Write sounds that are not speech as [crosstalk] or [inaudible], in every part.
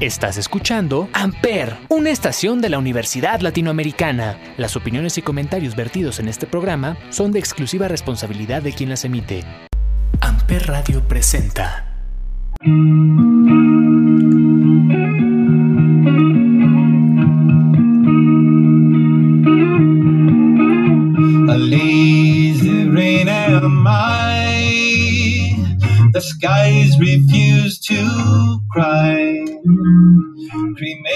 Estás escuchando Amper, una estación de la Universidad Latinoamericana. Las opiniones y comentarios vertidos en este programa son de exclusiva responsabilidad de quien las emite. Amper Radio presenta. A lazy rain am I. The skies refuse to cry.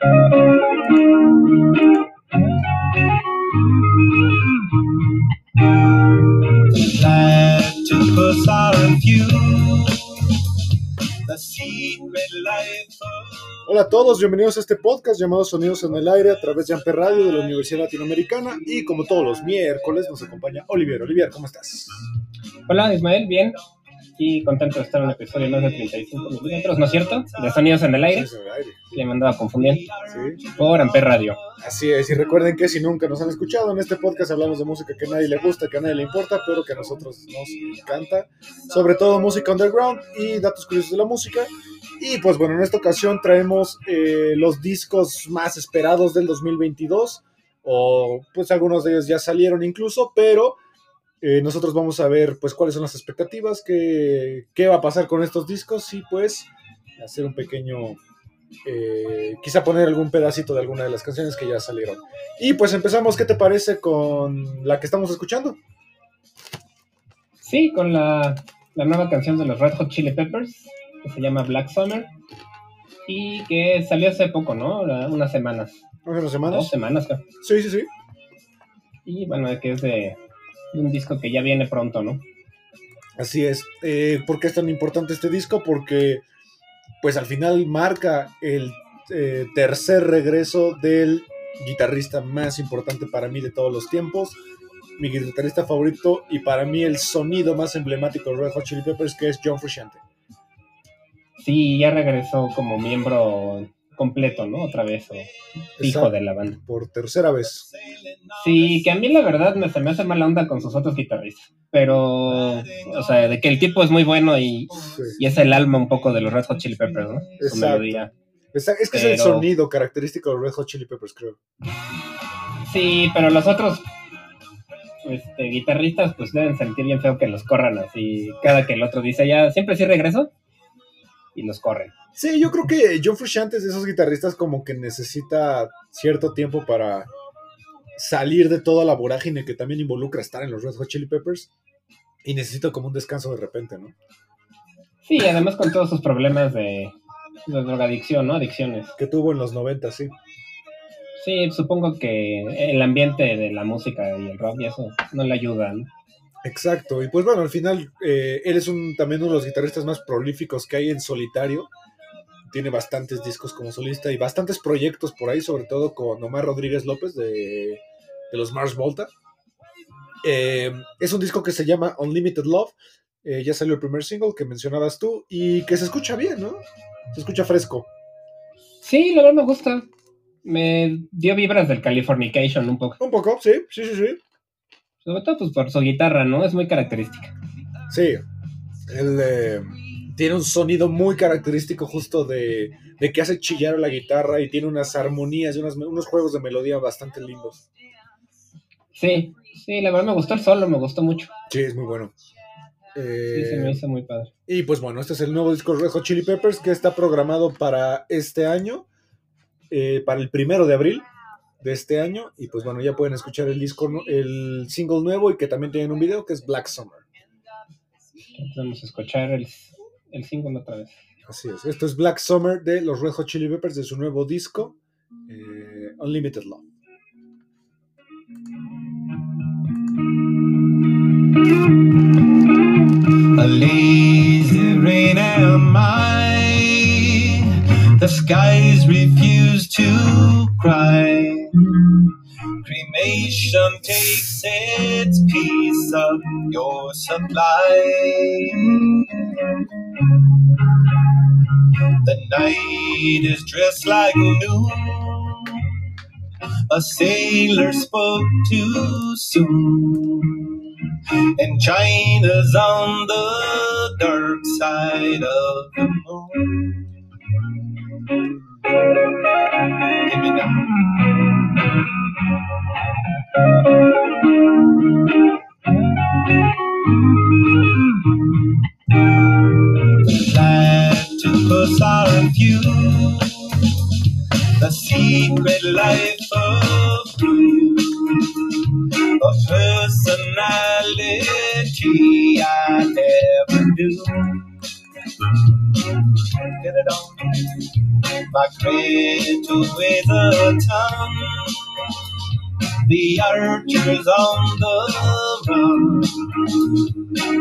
The platypus are a few. The secret life of Hola a todos, bienvenidos a este podcast llamado Sonidos en el Aire a través de Amper Radio de la Universidad Latinoamericana y como todos los miércoles nos acompaña Olivier. Olivier, ¿cómo estás? Hola Ismael, bien. Y contento de estar en un episodio más de 35 milímetros, ¿no es cierto? De sonidos en el aire. Sí, en el aire. Le mandaba a confundir. Sí. Por Amper Radio. Así es, y recuerden que si nunca nos han escuchado, en este podcast hablamos de música que a nadie le gusta, que a nadie le importa, pero que a nosotros nos encanta. Sobre todo música underground y datos curiosos de la música. Y pues bueno, en esta ocasión traemos eh, los discos más esperados del 2022, o pues algunos de ellos ya salieron incluso, pero eh, nosotros vamos a ver pues cuáles son las expectativas, qué, qué va a pasar con estos discos y pues hacer un pequeño eh, quizá poner algún pedacito de alguna de las canciones que ya salieron. Y pues empezamos, ¿qué te parece con la que estamos escuchando? Sí, con la, la nueva canción de los Red Hot Chili Peppers, que se llama Black Summer. Y que salió hace poco, ¿no? Unas semanas. ¿Hace unas Dos semanas? semanas, creo. Sí, sí, sí. Y bueno, que es de un disco que ya viene pronto, ¿no? Así es. Eh, ¿Por qué es tan importante este disco? Porque pues al final marca el eh, tercer regreso del guitarrista más importante para mí de todos los tiempos. Mi guitarrista favorito y para mí el sonido más emblemático de Red Hot Chili Peppers que es John Frusciante. Sí, ya regresó como miembro completo, ¿no? Otra vez, o hijo de la banda. Por tercera vez. Sí, que a mí la verdad me, se me hace mala onda con sus otros guitarristas. Pero, o sea, de que el tipo es muy bueno y, Sí. y es el alma un poco de los Red Hot Chili Peppers, ¿no? Su Exacto. melodía. Es que es el sonido característico de Red Hot Chili Peppers, creo. Sí, pero los otros este, guitarristas pues deben sentir bien feo que los corran así. Cada que el otro dice ya, siempre sí regreso. Y los corren. Sí, yo creo que John Frusciante es de esos guitarristas como que necesita cierto tiempo para salir de toda la vorágine que también involucra estar en los Red Hot Chili Peppers y necesita como un descanso de repente, ¿no? Sí, además con todos sus problemas de, de drogadicción, ¿no? Adicciones. Que tuvo en los 90, sí. Sí, supongo que el ambiente de la música y el rock y eso no le ayuda, ¿no? Exacto, y pues bueno, al final eh, él es un, también uno de los guitarristas más prolíficos que hay en solitario. Tiene bastantes discos como solista y bastantes proyectos por ahí, sobre todo con Omar Rodríguez López de, de los Mars Volta. Eh, es un disco que se llama Unlimited Love. eh, ya salió el primer single que mencionabas tú y que se escucha bien, ¿no? Se escucha fresco. Sí, la verdad me gusta. Me dio vibras del Californication un poco. Un poco, sí, sí, sí, sí. Sobre todo pues por su guitarra, ¿no? Es muy característica. Sí, él eh, tiene un sonido muy característico justo de, de que hace chillar a la guitarra y tiene unas armonías y unas- unos juegos de melodía bastante lindos. Sí, sí, la verdad me gustó el solo, me gustó mucho. Sí, es muy bueno. Sí, Eh, se me hizo muy padre. y pues bueno, este es el nuevo disco Hot Chili Peppers que está programado para este año, eh, para el primero de abril de este año. Y pues bueno, ya pueden escuchar el disco, el single nuevo y que también tienen un video que es Black Summer. Entonces vamos a escuchar el, el single otra vez. Así es. Esto es Black Summer de los Red Hot Chili Peppers de su nuevo disco, eh, Unlimited Love. A lazy rain am I. The skies refuse to cry. Cremation takes its piece of your supply. The night is dressed like noon. A sailor spoke too soon. And China's on the dark side of the moon. Personality I never knew. Get it on. My cradle with a tongue. The archers on the run.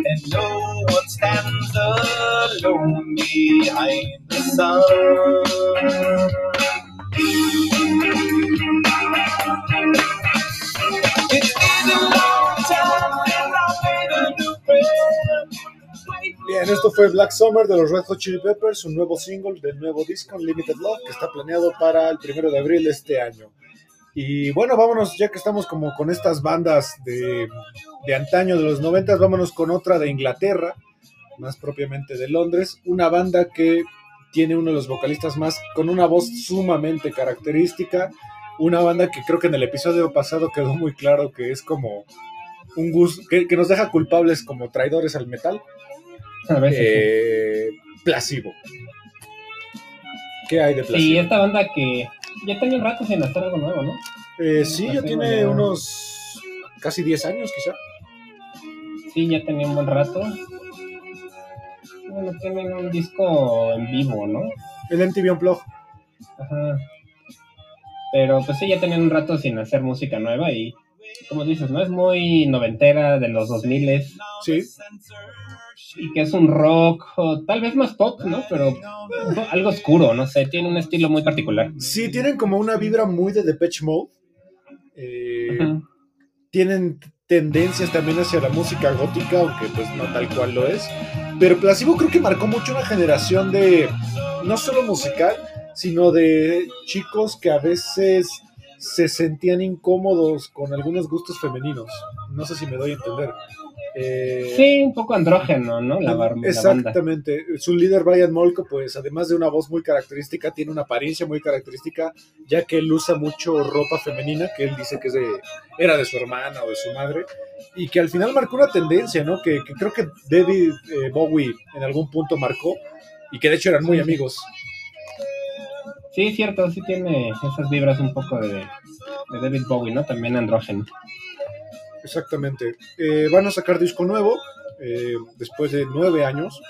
And no one stands alone behind the sun. Bien, esto fue Black Summer de los Red Hot Chili Peppers, un nuevo single del nuevo disco Unlimited Love que está planeado para el primero de abril de este año. Y bueno, vámonos, ya que estamos como con estas bandas de, de antaño de los noventas, vámonos con otra de Inglaterra, más propiamente de Londres, una banda que tiene uno de los vocalistas más, con una voz sumamente característica, una banda que creo que en el episodio pasado quedó muy claro que es como un gusto, que, que nos deja culpables como traidores al metal, A veces, sí. eh, Placebo. ¿Qué hay de Placebo? Sí, esta banda que ya tenía un rato sin hacer algo nuevo, ¿no? Eh, sí, ya tiene ya- unos casi 10 años quizá. Sí, ya tenía un buen rato. Bueno, tienen un disco en vivo, ¿no? El MTV Unplugged. Ajá. Pero pues sí, ya tenían un rato sin hacer música nueva y, como dices, ¿no? Es muy noventera de los 2000 Sí, y que es un rock, o tal vez más pop, ¿no? Pero algo oscuro, no sé, tiene un estilo muy particular. sí, tienen como una vibra muy de Depeche Mode. Eh, tienen tendencias también hacia la música gótica, aunque pues no tal cual lo es. Pero Placebo creo que marcó mucho una generación de, no solo musical, sino de chicos que a veces se sentían incómodos con algunos gustos femeninos. No sé si me doy a entender. Eh, Sí, un poco andrógeno, ¿no? La, bar- la banda. Exactamente. Su líder Brian Molko, pues además de una voz muy característica, tiene una apariencia muy característica, ya que él usa mucho ropa femenina, que él dice que es de, era de su hermana o de su madre, y que al final marcó una tendencia, ¿no? Que, que creo que David eh, Bowie en algún punto marcó, y que de hecho eran muy amigos. Sí, cierto, sí tiene esas vibras un poco de, de David Bowie, ¿no? También andrógeno. Exactamente. Eh, van a sacar disco nuevo, eh, después de nueve años,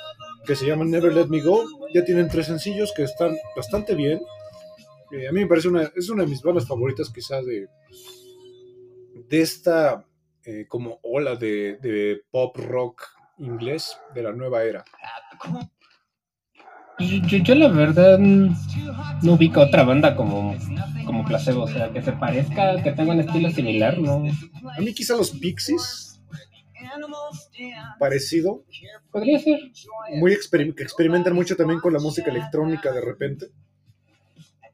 que se llama Never Let Me Go. Ya tienen tres sencillos que están bastante bien. Eh, a mí me parece una, es una de mis bandas favoritas quizás de, de esta como ola de, de pop rock inglés de la nueva era. Yo, yo la verdad no ubico otra banda como, como Placebo, o sea, que se parezca, que tenga un estilo similar, ¿no? A mí quizá los Pixies, parecido, Podría ser. muy experim- que experimentan mucho también con la música electrónica de repente.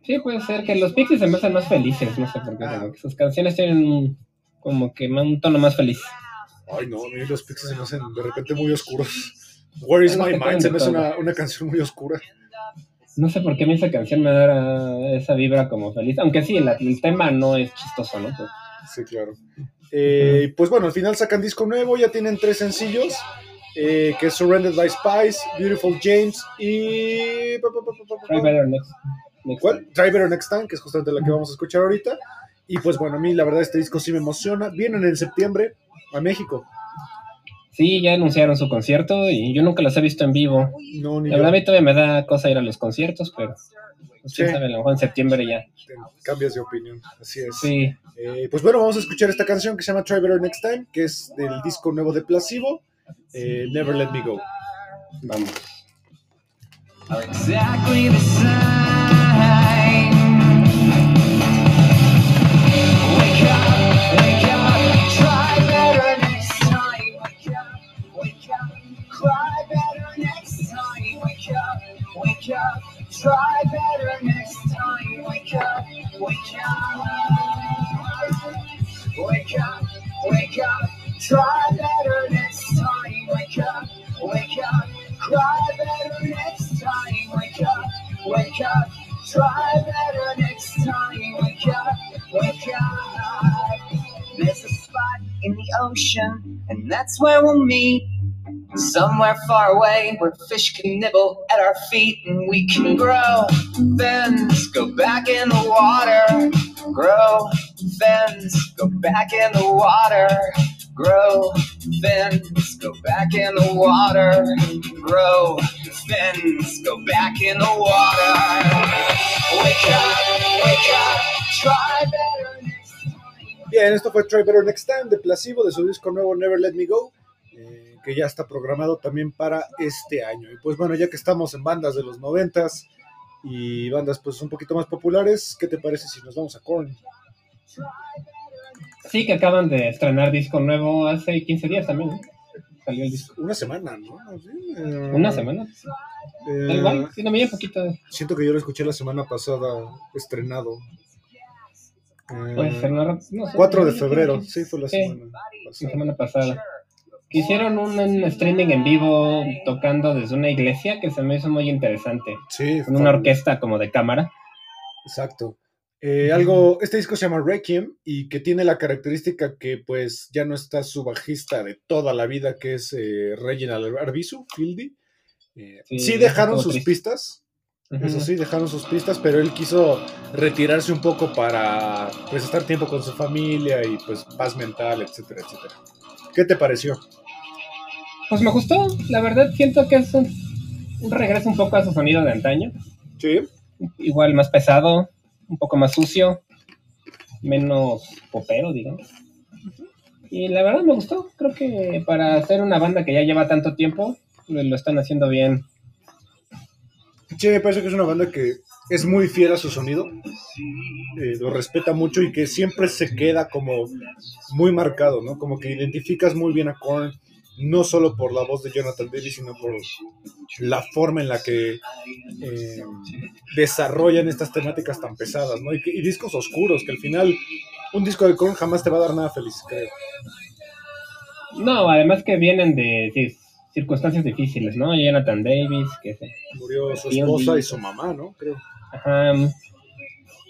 Sí, puede ser que los Pixies se me hacen más felices, no sé por qué. que sus canciones tienen como que un tono más feliz. Ay, no, a mí los Pixies se me hacen de repente muy oscuros. Where is my mind? Se me hace una, una canción muy oscura. No sé por qué a mí esa canción me da esa vibra como feliz. Aunque sí, el, el tema no es chistoso, ¿no? Pues, Sí, claro. Eh, pues bueno, al final sacan disco nuevo, ya tienen tres sencillos, eh, que es Surrendered by Spice, Beautiful James y... Try better next, next. Try Better Next Time, que es justamente la que vamos a escuchar ahorita. Y pues bueno, a mí la verdad este disco sí me emociona. Vienen en septiembre a México. Sí, ya anunciaron su concierto y yo nunca los he visto en vivo. No, ni La yo. verdad a mí todavía me da cosa ir a los conciertos, pero pues, quién Sí. sabe, a lo mejor en septiembre ya. Cambias de opinión. Así es. Sí, Eh, pues bueno, vamos a escuchar esta canción que se llama Try Better Next Time, que es del disco nuevo de Placebo, eh, Never Let Me Go. vamos. are exactly the same. Try better next time. Wake up, wake up. Wake up, wake up. Try better next time. Wake up, wake up. Cry better next time. Wake up, wake up. Try better next time. Wake up, wake up. There's a spot in the ocean, and that's where we'll meet. Somewhere far away where fish can nibble at our feet and we can grow fins, go back in the water, grow fins, go back in the water, grow fins, go back in the water, grow fins, go back in the water. Wake up, wake up, try better next time. Bien, esto fue Try Better Next Time de Placebo de su disco nuevo Never Let Me Go, que ya está programado también para este año. Y pues bueno, ya que estamos en bandas de los noventas y bandas pues un poquito más populares, ¿qué te parece si nos vamos a Korn? Sí, que acaban de estrenar disco nuevo hace 15 días también. Salió el disco. Una semana, ¿no? Sí, eh, ¿Una semana? eh, igual, sí, no me poquito. siento que yo lo escuché la semana pasada estrenado. Eh, Puede ser, no, no sé. 4 de febrero, sí, fue la Sí. semana La pasada. semana pasada. Que Hicieron un, un streaming en vivo tocando desde una iglesia que se me hizo muy interesante. Sí, Con una orquesta como de cámara. Exacto. Eh, algo, este disco se llama Requiem y que tiene la característica que pues ya no está su bajista de toda la vida que es eh, Reginald Arbizu, Fieldy. Eh, Sí, sí, dejaron sus triste. pistas, eso sí, dejaron sus pistas, pero él quiso retirarse un poco para pues estar tiempo con su familia y pues paz mental, etcétera, etcétera. ¿Qué te pareció? Pues me gustó, la verdad siento que es un, un regreso un poco a su sonido de antaño. Sí. Igual más pesado, un poco más sucio, menos popero, digamos. Y la verdad me gustó, creo que para hacer una banda que ya lleva tanto tiempo, lo, lo están haciendo bien. Sí, me parece que es una banda que es muy fiel a su sonido, eh, lo respeta mucho y que siempre se queda como muy marcado, ¿no? Como que identificas muy bien a Korn, no solo por la voz de Jonathan Davis, sino por la forma en la que eh, desarrollan estas temáticas tan pesadas, ¿no? Y, discos oscuros, que al final un disco de Korn jamás te va a dar nada feliz, creo. No, además que vienen de sí, circunstancias difíciles, ¿no? Jonathan Davis, que se, Murió su esposa y su mamá, ¿no? Creo. ajá,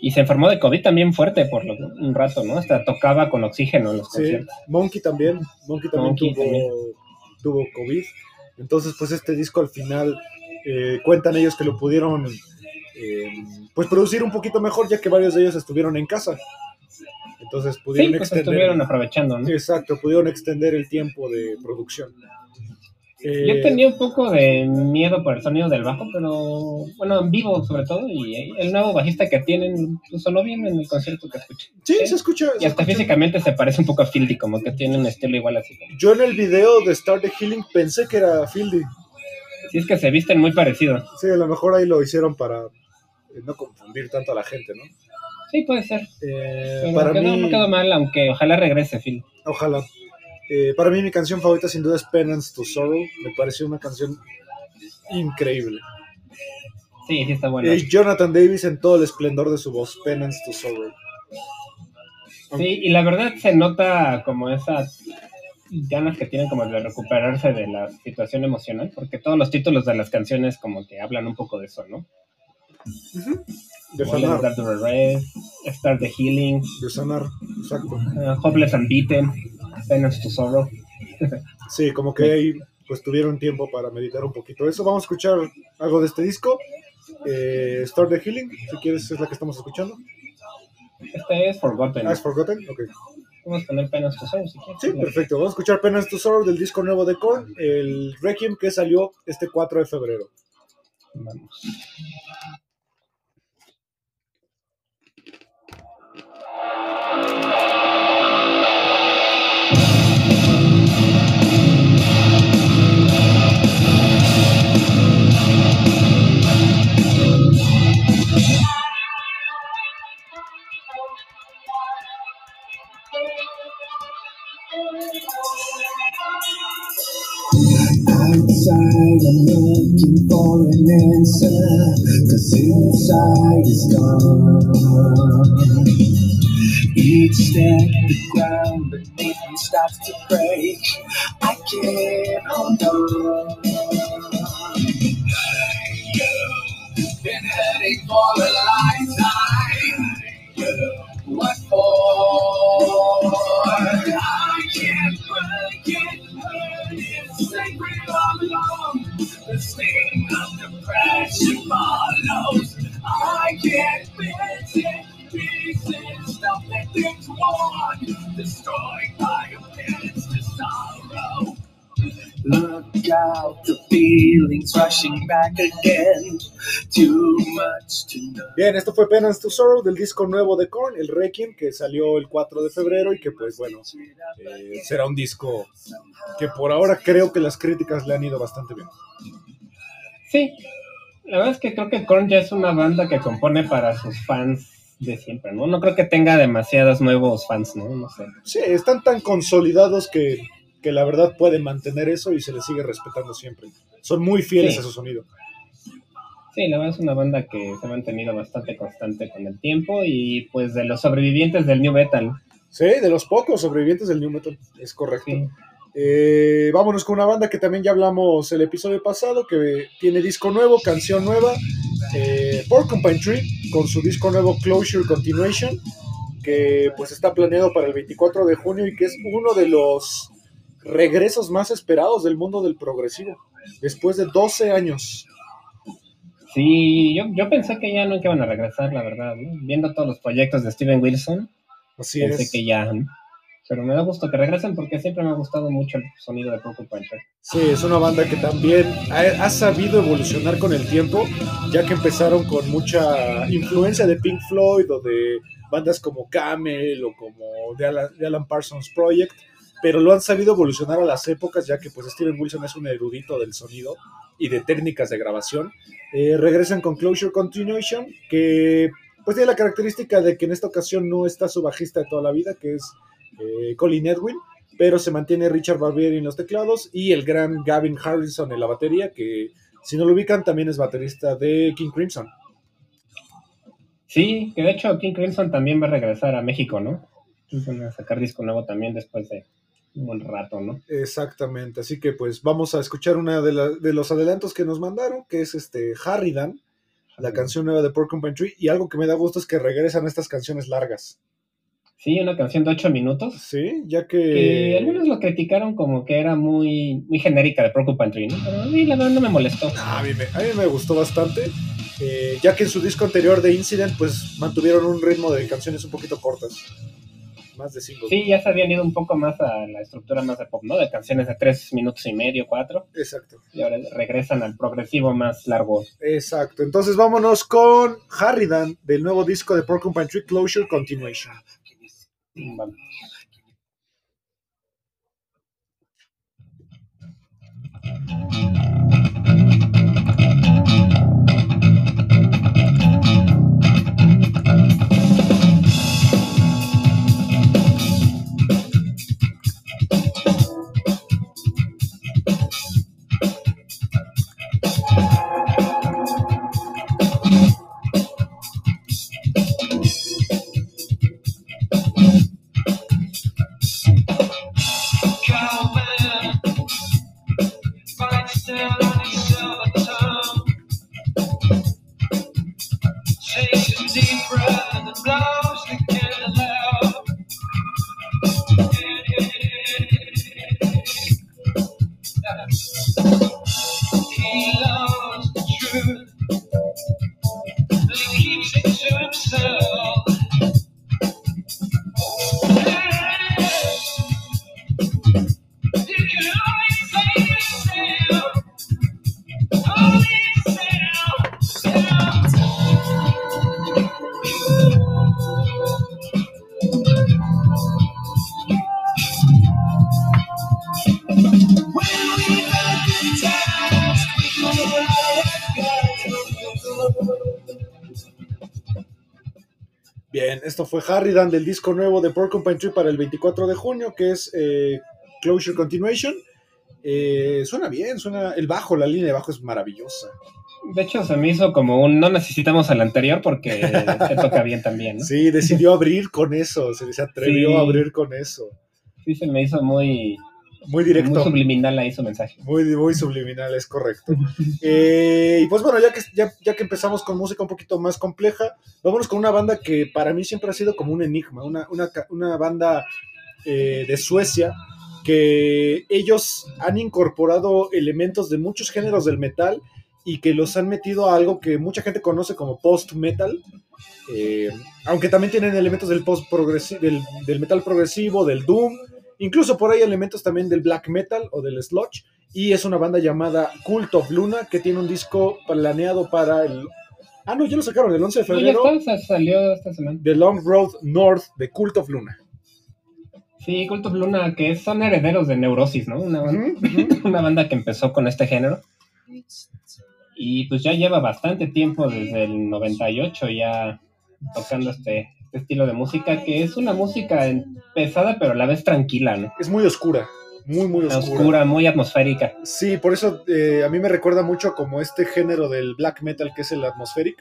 y se enfermó de COVID también fuerte por lo- un rato, ¿no? Hasta tocaba con oxígeno en los Sí, conciertos. Monkey también. Monkey también, Monkey tuvo, también. tuvo COVID. Entonces, pues este disco al final eh, cuentan ellos que lo pudieron eh, pues producir un poquito mejor, ya que varios de ellos estuvieron en casa. Entonces Sí, pudieron pues extender. estuvieron aprovechando, ¿no? Exacto, pudieron extender el tiempo de producción. Eh, Yo tenía un poco de miedo por el sonido del bajo, pero bueno, en vivo sobre todo, y el nuevo bajista que tienen sonó bien en el concierto que escuché. Sí, se escucha. Y se hasta escucha. físicamente se parece un poco a Fieldy, como que tiene un estilo igual así. Yo en el video de Start the Healing pensé que era Fieldy. Sí, es que se visten muy parecido. Sí, a lo mejor ahí lo hicieron para eh, no confundir tanto a la gente, ¿no? Sí, puede ser. Eh, para quedó- mí, no quedó mal, aunque ojalá regrese Phil. Ojalá. Eh, para mí mi canción favorita sin duda es Penance to Sorrow. Me pareció una canción increíble. Sí, sí está bueno. Y Jonathan Davis en todo el esplendor de su voz, Penance to Sorrow. Sí, y la verdad se nota como esas ganas que tienen como de recuperarse de la situación emocional, porque todos los títulos de las canciones como que hablan un poco de eso, ¿no? De Como Let It sanar, Start the Healing, de sanar, exacto. uh, Hopeless and Beaten, Penance to Sorrow. Sí, como que ahí pues tuvieron tiempo para meditar un poquito eso. Vamos a escuchar algo de este disco. Eh, Start the Healing, si quieres, es la que estamos escuchando. Este es Forgotten. Ah, es Forgotten, ok. Vamos a poner Penance to Sorrow si quieres. Sí, perfecto. Vamos a escuchar Penance to Sorrow del disco nuevo de Korn, el Requiem que salió este 4 de febrero. Vamos. I'm looking for an answer, cause inside is gone. Each step the ground beneath me starts to break. I can't hold on. You've been heading for a lifetime. I can't fix it. Pieces don't fit into one. Destroyed by offense to sorrow. Look out, the feelings rushing back again. Too much to know. Bien, esto fue Penance to Sorrow del disco nuevo de Korn, el Requiem, que salió el 4 de febrero y que pues bueno, eh, será un disco que por ahora creo que las críticas le han ido bastante bien. Sí, la verdad es que creo que Korn ya es una banda que compone para sus fans de siempre, ¿no? No creo que tenga demasiados nuevos fans, ¿no? No sé. Sí, están tan consolidados que, que la verdad pueden mantener eso y se les sigue respetando siempre. Son muy fieles Sí. a su sonido. Sí, la verdad es una banda que se ha mantenido bastante constante con el tiempo y pues de los sobrevivientes del New Metal. Sí, de los pocos sobrevivientes del New Metal, es correcto. Sí. Eh, vámonos con una banda que también ya hablamos el episodio pasado, que tiene disco nuevo, canción nueva, eh, Porcupine Tree, con su disco nuevo Closure Continuation, que pues está planeado para el 24 de junio y que es uno de los regresos más esperados del mundo del progresivo, después de 12 años. Sí, yo, yo pensé que ya no iban a regresar, la verdad. ¿no? Viendo todos los proyectos de Steven Wilson, Así pensé es. que ya. ¿no? Pero me da gusto que regresen porque siempre me ha gustado mucho el sonido de Porcupine Tree. Sí, es una banda que también ha, sabido evolucionar con el tiempo, ya que empezaron con mucha influencia de Pink Floyd o de bandas como Camel o como de Alan Parsons Project, pero lo han sabido evolucionar a las épocas, ya que pues Steven Wilson es un erudito del sonido y de técnicas de grabación. Eh, regresan con Closure Continuation, que pues tiene la característica de que en esta ocasión no está su bajista de toda la vida, que es eh, Colin Edwin, pero se mantiene Richard Barbieri en los teclados y el gran Gavin Harrison en la batería, que si no lo ubican también es baterista de King Crimson. Sí, que de hecho King Crimson también va a regresar a México, ¿no? Van a sacar disco nuevo también después de un buen rato, ¿no? Exactamente, así que pues vamos a escuchar una de, la- de los adelantos que nos mandaron, que es este Harridan, la canción nueva de Porcupine Tree, y algo que me da gusto es que regresan estas canciones largas, Sí, una canción de ocho minutos. ¿sí? Ya Que que... algunos lo criticaron como que era muy, muy genérica de Tree, ¿no? Pero a mí la verdad no me molestó. A mí, me, a mí me gustó bastante, eh, ya que en su disco anterior de Incident pues mantuvieron un ritmo de canciones un poquito cortas, más de cinco. Sí, ya se habían ido un poco más a la estructura más de pop, ¿no? De canciones de tres minutos y medio, cuatro. Exacto. Y ahora regresan al progresivo más largo. Exacto. Entonces vámonos con Harridan del nuevo disco de Porcupine Tree Closure Continuation. Vamos. Calvin, esto fue Harridan del disco nuevo de Porcupine Tree para el 24 de junio, que es eh, Closure Continuation. Eh, suena bien, suena. El bajo, la línea de bajo es maravillosa. De hecho, se me hizo como un no necesitamos al anterior porque [laughs] se toca bien también, ¿no? Sí, decidió abrir con eso, se, se atrevió Sí. a abrir con eso. Sí, se me hizo muy, Muy directo. muy subliminal ahí su mensaje. Muy, muy subliminal, es correcto. Eh, y pues bueno, ya que, ya, ya que empezamos con música un poquito más compleja, vámonos con una banda que para mí siempre ha sido como un enigma, una, una, una banda eh, de Suecia que ellos han incorporado elementos de muchos géneros del metal y que los han metido a algo que mucha gente conoce como post-metal, eh, aunque también tienen elementos del, post del, del metal progresivo, del doom, incluso por ahí elementos también del black metal o del sludge, y es una banda llamada Cult of Luna que tiene un disco planeado para el... Ah, no, ya lo sacaron el 11 de No, ya febrero. está, sa- salió esta semana. The Long Road North de Cult of Luna. Sí, Cult of Luna, que son herederos de Neurosis, ¿no? Una, banda- [laughs] una banda que empezó con este género. Y pues ya lleva bastante tiempo, desde el 98 ya tocando este, este estilo de música, que es una música pesada, pero a la vez tranquila, ¿no? Es muy oscura, muy, muy oscura. Oscura, muy atmosférica. Sí, por eso eh, a mí me recuerda mucho como este género del black metal que es el atmospheric,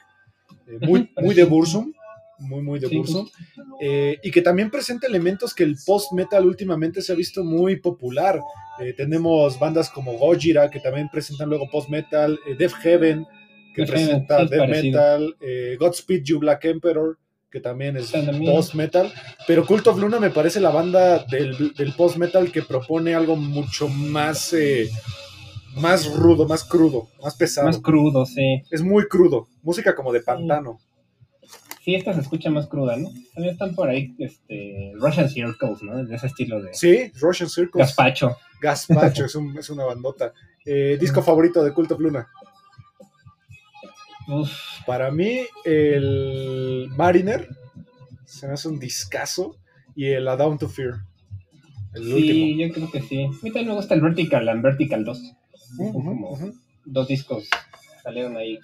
eh, muy, [laughs] muy de Bursum, muy, muy de Sí, Bursum, eh, y que también presenta elementos que el post-metal últimamente se ha visto muy popular. Eh, tenemos bandas como Gojira, que también presentan luego post-metal, eh, Death Heaven, que presenta death parecido. metal, eh, Godspeed You Black Emperor, que también es post-metal, pero Cult of Luna me parece la banda del, del post-metal que propone algo mucho más, eh, más rudo, más crudo, más pesado. Más crudo, sí. es muy crudo, música como de pantano. Sí, esta se escucha más cruda, ¿no? También están por ahí este, Russian Circles, ¿no? De ese estilo de Sí, Russian Circles. gazpacho. Gaspacho es, un- es una bandota. Eh, disco favorito de Cult of Luna. Uf, Para mí, el Mariner se me hace un discazo y el A Down to Fear. El sí, último. yo creo que sí. A mí también me gusta el Vertical and Vertical 2. Ujú, como-. Dos discos salieron ahí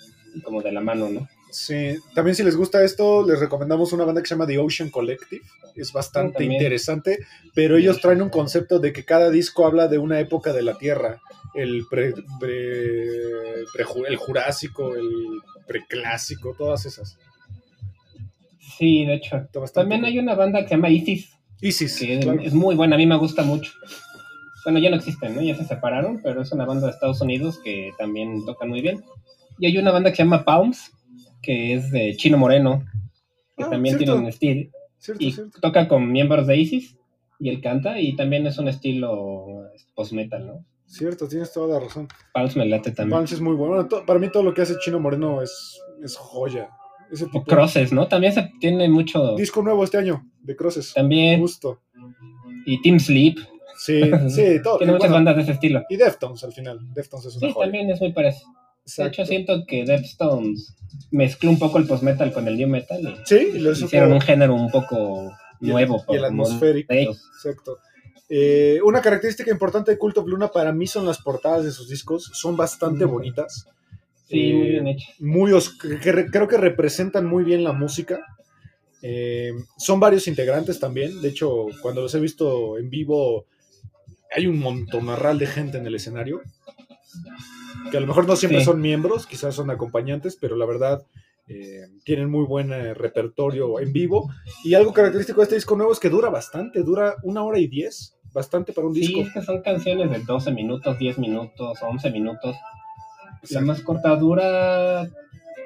como de la mano, ¿no? Sí, también si les gusta esto, les recomendamos una banda que se llama The Ocean Collective. Es bastante también. interesante, pero ellos traen un concepto de que cada disco habla de una época de la Tierra. El, pre, pre- preju- el Jurásico, el Preclásico, todas esas. Sí, de hecho. También hay una banda que se llama Isis, Isis, que claro. es muy buena, a mí me gusta mucho. Bueno, ya no existen, ¿no? Ya se separaron, pero es una banda de Estados Unidos que también toca muy bien. Y hay una banda que se llama Palms, que es de Chino Moreno, que Ah, también cierto. tiene un estilo. Cierto, Y cierto. toca con miembros de Isis, y él canta, y también es un estilo post-metal, ¿no? Cierto, tienes toda la razón. Palms me late también. Punch es muy bueno. Bueno, para mí todo lo que hace Chino Moreno es, es joya. Ese O. Crosses, ¿no? También se tiene mucho. Disco nuevo este año, de Crosses. También. Justo. Y Team Sleep. Sí, [laughs] sí, todo. Tiene muchas bueno, bandas de ese estilo. Y Deftones al final. Deftones es una Sí, joya. también es muy parecido. De hecho, siento que Deftones mezcló un poco el post-metal con el new metal y Sí, y lo supo- hicieron un género un poco y nuevo. Y el atmosférico. Exacto. Eh, una característica importante de Cult of Luna para mí son las portadas de sus discos. Son bastante Mm. bonitas. Sí, Eh, muy bien hecho. muy os- que re- creo que representan muy bien la música. Eh, son varios integrantes también. De hecho, cuando los he visto en vivo, hay un montonarral de gente en el escenario. Que a lo mejor no siempre Sí. son miembros, quizás son acompañantes, pero la verdad eh, tienen muy buen eh, repertorio en vivo. Y algo característico de este disco nuevo es que dura bastante, dura una hora y diez, bastante para un Sí, disco. es que son canciones de 12 minutos, 10 minutos, 11 minutos. La Exacto. más corta dura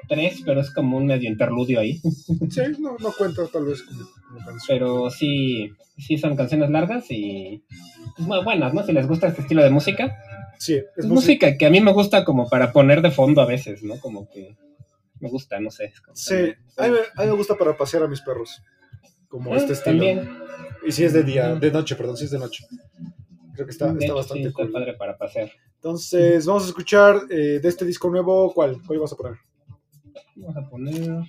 3, pero es como un medio interludio ahí. [laughs] Sí, no, no cuenta tal vez como, como canción. Pero sí, sí son canciones largas y pues, muy buenas, ¿no? Si les gusta este estilo de música. Sí, es Es música. música que a mí me gusta como para poner de fondo a veces, ¿no? Como que me gusta, no sé. Sí, a mí, me, a mí me gusta para pasear a mis perros. Como Ah, este estilo. También. Y si es de día, de noche, perdón, si es de noche. Creo que está, De está hecho, bastante sí, está cool. padre para pasear. Entonces, vamos a escuchar eh, de este disco nuevo, ¿cuál? ¿Cuál vas a poner? Vamos a poner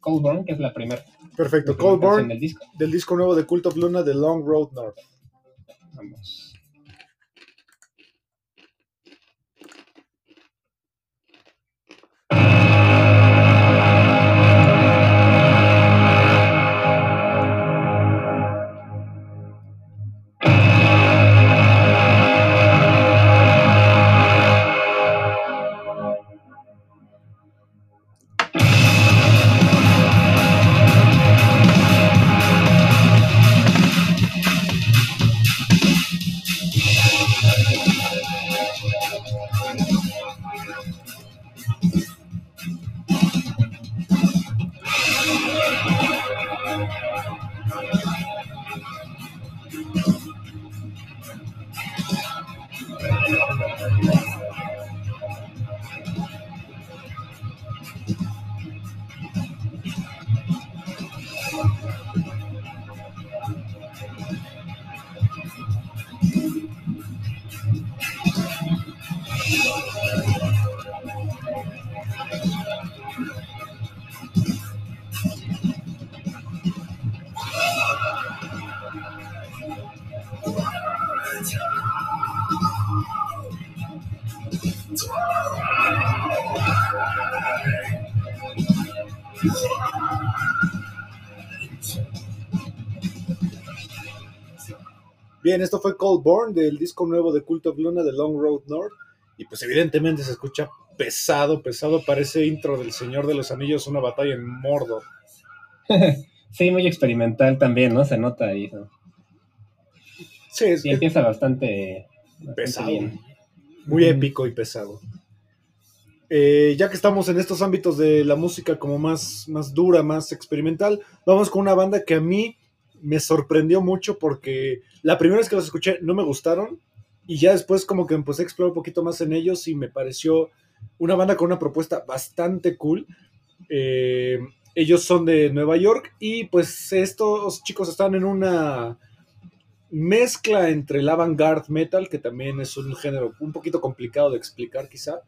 Cold Burn, que es la primera. Perfecto, la primera Cold canción Born, del disco. del disco nuevo de Cult of Luna, The Long Road North. Vamos. Bien, esto fue Cold Born del disco nuevo de Cult of Luna de Long Road North. Y pues evidentemente se escucha pesado, pesado. Parece intro del Señor de los Anillos, una batalla en Mordor. [laughs] Sí, muy experimental también, ¿no? Se nota ahí. ¿no? Sí, es Sí, empieza bastante, bastante pesado. bien. Muy épico y pesado. Eh, ya que estamos en estos ámbitos de la música como más, más dura, más experimental, vamos con una banda que a mí me sorprendió mucho porque la primera vez que los escuché no me gustaron y ya después como que empecé a explorar un poquito más en ellos y me pareció una banda con una propuesta bastante cool. Eh, ellos son de Nueva York y pues estos chicos están en una mezcla entre el avant-garde metal, que también es un género un poquito complicado de explicar quizá,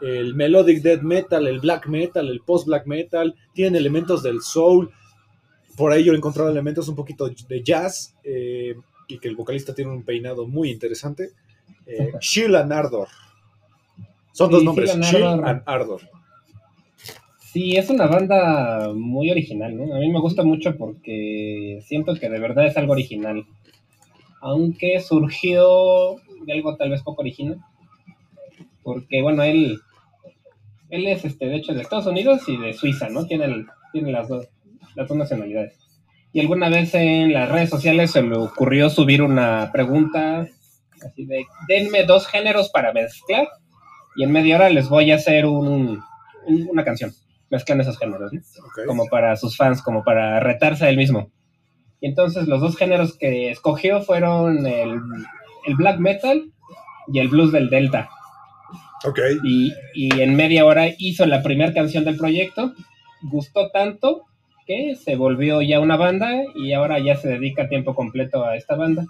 el melodic death metal, el black metal, el post-black metal, tienen elementos del soul, por ahí yo he encontrado elementos un poquito de jazz, eh, y que el vocalista tiene un peinado muy interesante. Eh, [laughs] and Ardor. Son dos nombres, Shield and Ardor. Sí, es una banda muy original, ¿no? A mí me gusta mucho porque siento que de verdad es algo original. Aunque surgió de algo tal vez poco original. Porque, bueno, él, él es, este, de hecho, de Estados Unidos y de Suiza, ¿no? Tiene, el- tiene las, dos, las dos nacionalidades. Y alguna vez en las redes sociales se le ocurrió subir una pregunta así de, denme dos géneros para mezclar y en media hora les voy a hacer un, un- una canción mezclan esos géneros, ¿no? Como para sus fans, como para retarse a él mismo. Y entonces los dos géneros que escogió fueron el, el black metal y el blues del delta. Ok. Y, y en media hora hizo la primera canción del proyecto, gustó tanto que se volvió ya una banda y ahora ya se dedica a tiempo completo a esta banda.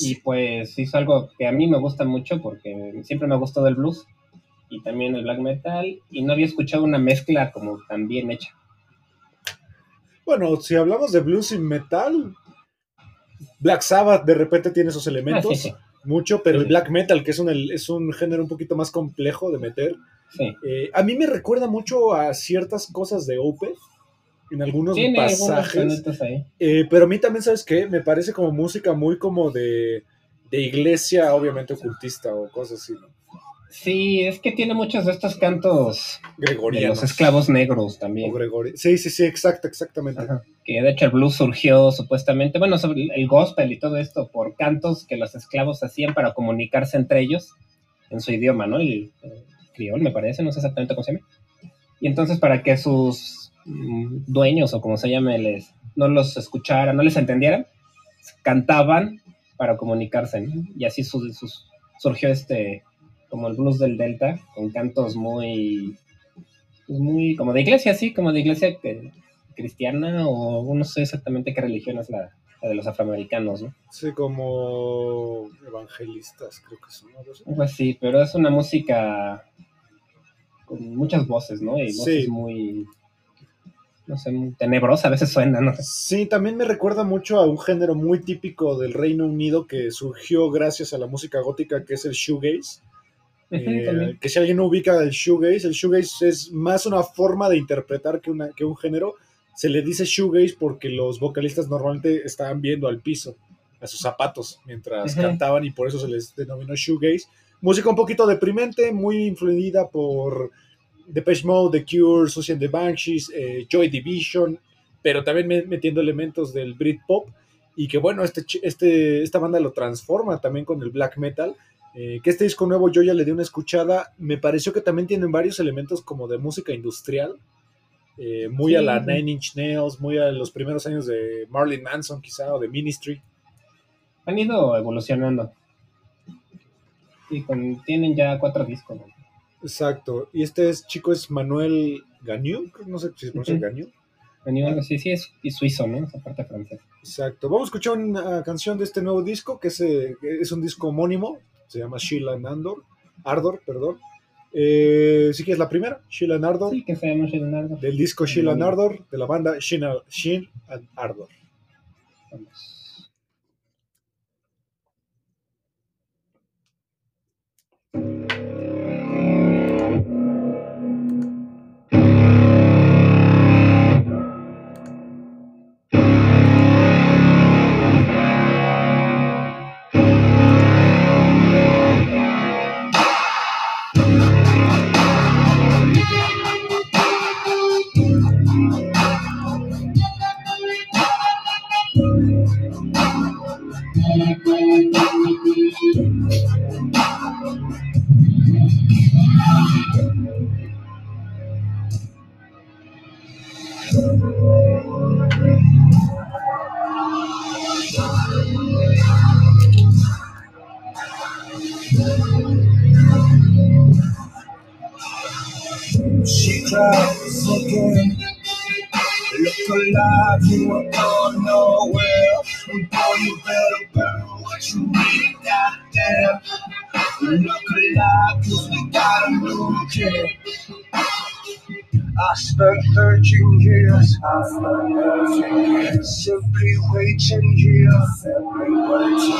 Y pues hizo algo que a mí me gusta mucho porque siempre me ha gustado el blues y también el black metal y no había escuchado una mezcla como tan bien hecha. Bueno, si hablamos de blues y metal, Black Sabbath de repente tiene esos Ah, elementos, sí, sí, mucho, pero Sí, el black metal, que es un, es un género un poquito más complejo de meter, eh, a mí me recuerda mucho a ciertas cosas de Opeth en algunos Tiene pasajes, ahí. eh, pero a mí también, ¿sabes qué? Me parece como música muy como de, de iglesia, obviamente ocultista o cosas así, ¿no? Sí, es que tiene muchos de estos cantos de Gregorianos. los esclavos negros también. Sí, sí, sí, exacto, exactamente. Ajá. Que de hecho el blues surgió supuestamente, bueno, sobre el gospel y todo esto por cantos que los esclavos hacían para comunicarse entre ellos en su idioma, ¿no? El, eh, criol, me parece, no sé exactamente cómo se llama. Y entonces para que sus dueños o como se llame les no los escucharan, no les entendieran, cantaban para comunicarse, ¿no? Y así su- sus- surgió este como el blues del delta con cantos muy pues muy como de iglesia, sí, como de iglesia que- cristiana o no sé exactamente qué religión es la, la de los afroamericanos, ¿no? Sí, como evangelistas, creo que son. así. Algo así, pero es una música con muchas voces, ¿no? Y voces Sí. muy, no sé, muy tenebrosa, a veces suena, ¿no? Sí, también me recuerda mucho a un género muy típico del Reino Unido que surgió gracias a la música gótica, que es el shoegaze. Eh, que si alguien no ubica el shoegaze, el shoegaze es más una forma de interpretar que, una, que un género. Se le dice shoegaze porque los vocalistas normalmente estaban viendo al piso, a sus zapatos, mientras cantaban y por eso se les denominó shoegaze. Música un poquito deprimente, muy influida por Depeche Mode, The Cure, Susie and the Banshees, eh, Joy Division, pero también me- metiendo elementos del Britpop y que bueno, este, este, esta banda lo transforma también con el black metal. eh, que este disco nuevo yo ya le di una escuchada, me pareció que también tienen varios elementos como de música industrial, eh, muy Sí. a la Nine Inch Nails, muy a los primeros años de Marilyn Manson quizá o de Ministry. Han ido evolucionando. Y con, tienen ya cuatro discos. ¿no? Exacto, y este es, chico es Manuel Gagnon, no sé si se pronuncia. Gagnon. Han ido- sí, sí, es y suizo, ¿no? Esa parte francesa. Exacto. Vamos a escuchar una canción de este nuevo disco, que es, eh, es un disco homónimo, se llama Sheila and Andor, Ardor, perdón. Eh, sí que es la primera, Sheila and Ardor, Sí, que se llama Leonardo. del disco Sheila and Ardor, de la banda Sheila Sheila and Ardor. Vamos. She cries again. Look alive, you are going nowhere. And boy, you better burn what you need out there. Cause we got a new kid. I spent 13 years, I spent 13 years simply waiting here. Simply waiting.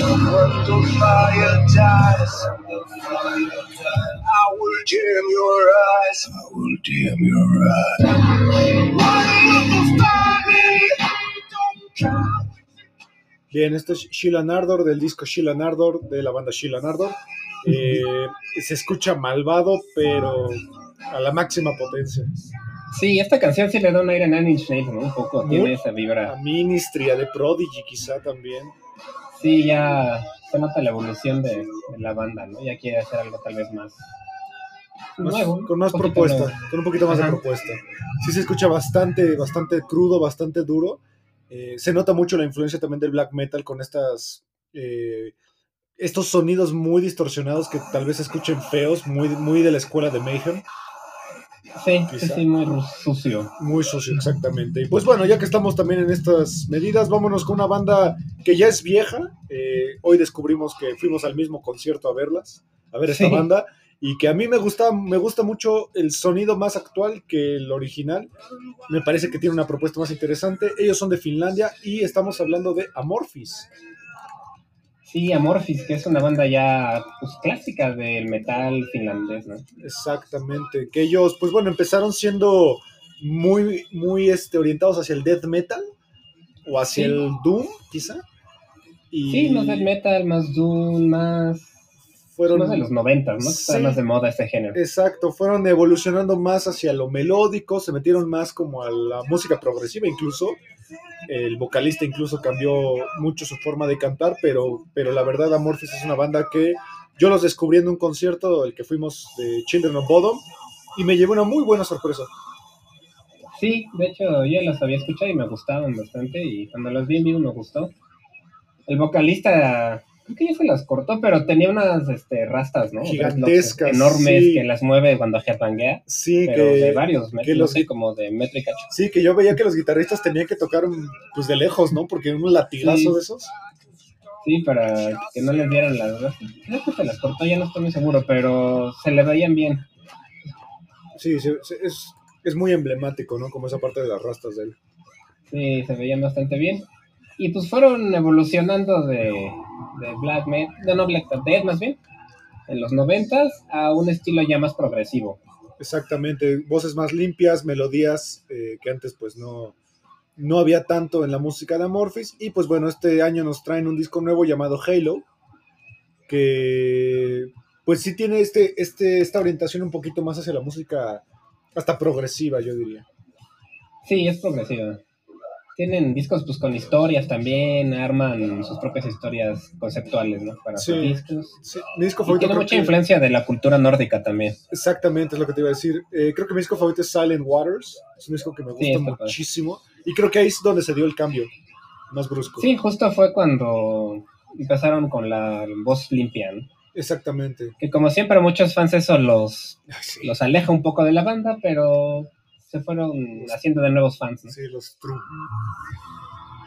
When the fire dies, when the fire dies, I will dim your eyes. I will dim your eyes. Light up the fire, don't count. Bien, esto es Sheila Nardor del disco Sheila Nardor de la banda Sheila Nardor. Eh, se escucha malvado, pero a la máxima potencia. Sí, esta canción sí le da un aire a Nine Inch Nails, ¿no? Un poco, Muy- tiene esa A vibra. Ministry, a de Prodigy quizá también. Sí, ya se nota la evolución de, de la banda, ¿no? Ya quiere hacer algo tal vez más Más- nuevo. con más propuesta, nuevo. con un poquito más de propuesta. Sí se escucha bastante, bastante crudo, bastante duro. Eh, se nota mucho la influencia también del black metal con estas eh, estos sonidos muy distorsionados que tal vez escuchen feos, muy, muy de la escuela de Mayhem. Sí, sí, Quizá. sí, muy sucio. Muy sucio, exactamente. Y pues bueno, ya que estamos también en estas medidas, vámonos con una banda que ya es vieja. Eh, hoy descubrimos que fuimos al mismo concierto a verlas, a ver esta Sí. banda, y que a mí me gusta, me gusta mucho el sonido más actual que el original. Me parece que tiene una propuesta más interesante. Ellos son de Finlandia y estamos hablando de Amorphis. Sí, Amorphis, que es una banda ya pues, clásica del metal finlandés, ¿no? Exactamente. Que ellos, pues bueno, empezaron siendo muy, muy este, orientados hacia el death metal o hacia Sí. el doom, quizá. Y Sí, más del metal, más doom, más, fueron más de los noventas, ¿no? Que está Sí. más de moda ese género. Exacto, fueron evolucionando más hacia lo melódico, se metieron más como a la música progresiva incluso. El vocalista incluso cambió mucho su forma de cantar, pero, pero la verdad Amorphis es una banda que yo los descubrí en un concierto, el que fuimos de Children of Bodom, y me llevé una muy buena sorpresa. Sí, de hecho yo los había escuchado y me gustaban bastante y cuando los vi en vivo me gustó. El vocalista, creo que ya se las cortó, pero tenía unas este, rastas, ¿no? Gigantescas, Enormes sí. que las mueve cuando headbanguea, Sí, pero de que, varios metros, que no los- sé, como de metro y cacho. sí, que yo veía que los guitarristas tenían que tocar pues de lejos, ¿no? Porque un latigazo Sí. de esos. Sí, para que no les dieran las rastas. Creo que se las cortó, ya no estoy muy seguro, pero se le veían bien. Sí, es, es muy emblemático, ¿no? Como esa parte de las rastas de él. Sí, se veían bastante bien. Y pues fueron evolucionando de, de Black Metal, no, no Black Death más bien, en los noventas a un estilo ya más progresivo. Exactamente, voces más limpias, melodías eh, que antes pues no, no había tanto en la música de Amorphis. Y pues bueno, este año nos traen un disco nuevo llamado Halo, que pues sí tiene este, este, esta orientación un poquito más hacia la música hasta progresiva, yo diría. Sí, es progresivo. Tienen discos pues con historias también, arman sus propias historias conceptuales, ¿no? Para Sí. sus discos. Sí, mi disco Y favorito tiene mucha que- influencia de la cultura nórdica también. Exactamente, es lo que te iba a decir. Eh, creo que mi disco favorito es Silent Waters, es un disco que me gusta Sí, está padre. muchísimo. Y creo que ahí es donde se dio el cambio más brusco. Sí, justo fue cuando empezaron con la voz limpia, ¿no? Exactamente. Que como siempre muchos fans eso los, Ay, los aleja un poco de la banda, pero se fueron haciendo de nuevos fans. ¿no? Sí, los True.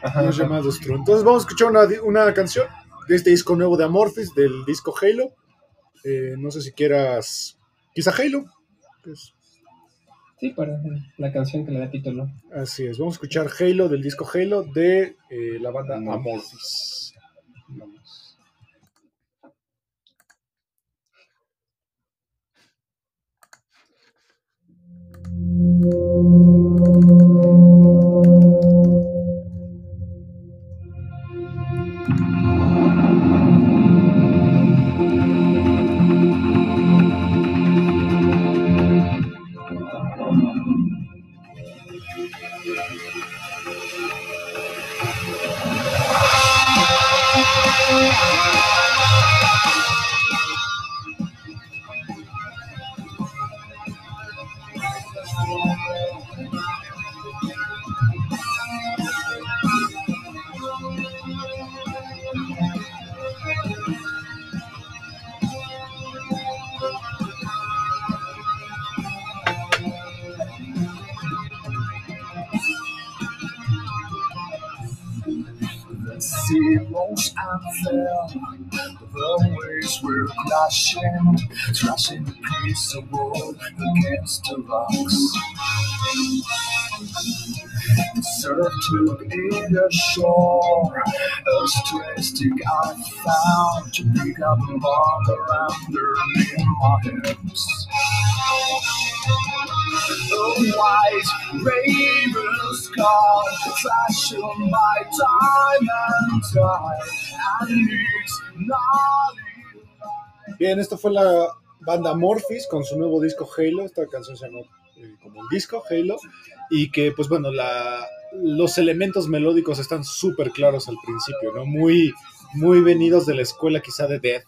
Ajá, Los ajá. llamados True. Entonces vamos a escuchar una, una canción de este disco nuevo de Amorphis, del disco Halo. Eh, no sé si quieras. Quizá Halo. Pues, Sí, para la canción que le da título. así es. Vamos a escuchar Halo del disco Halo de eh, la banda Amorphis. Thank crashing, trashing the wood against the rocks. The surf took it ashore, a stray stick I found to pick up and bog around in my hips. The white ravens call, fashion by time and time, and it's not Bien, esta fue la banda Morphis con su nuevo disco Halo. Esta canción se llama eh, como el disco Halo. Y que, pues bueno, la, los elementos melódicos están súper claros al principio, ¿no? Muy, muy venidos de la escuela quizá de Death.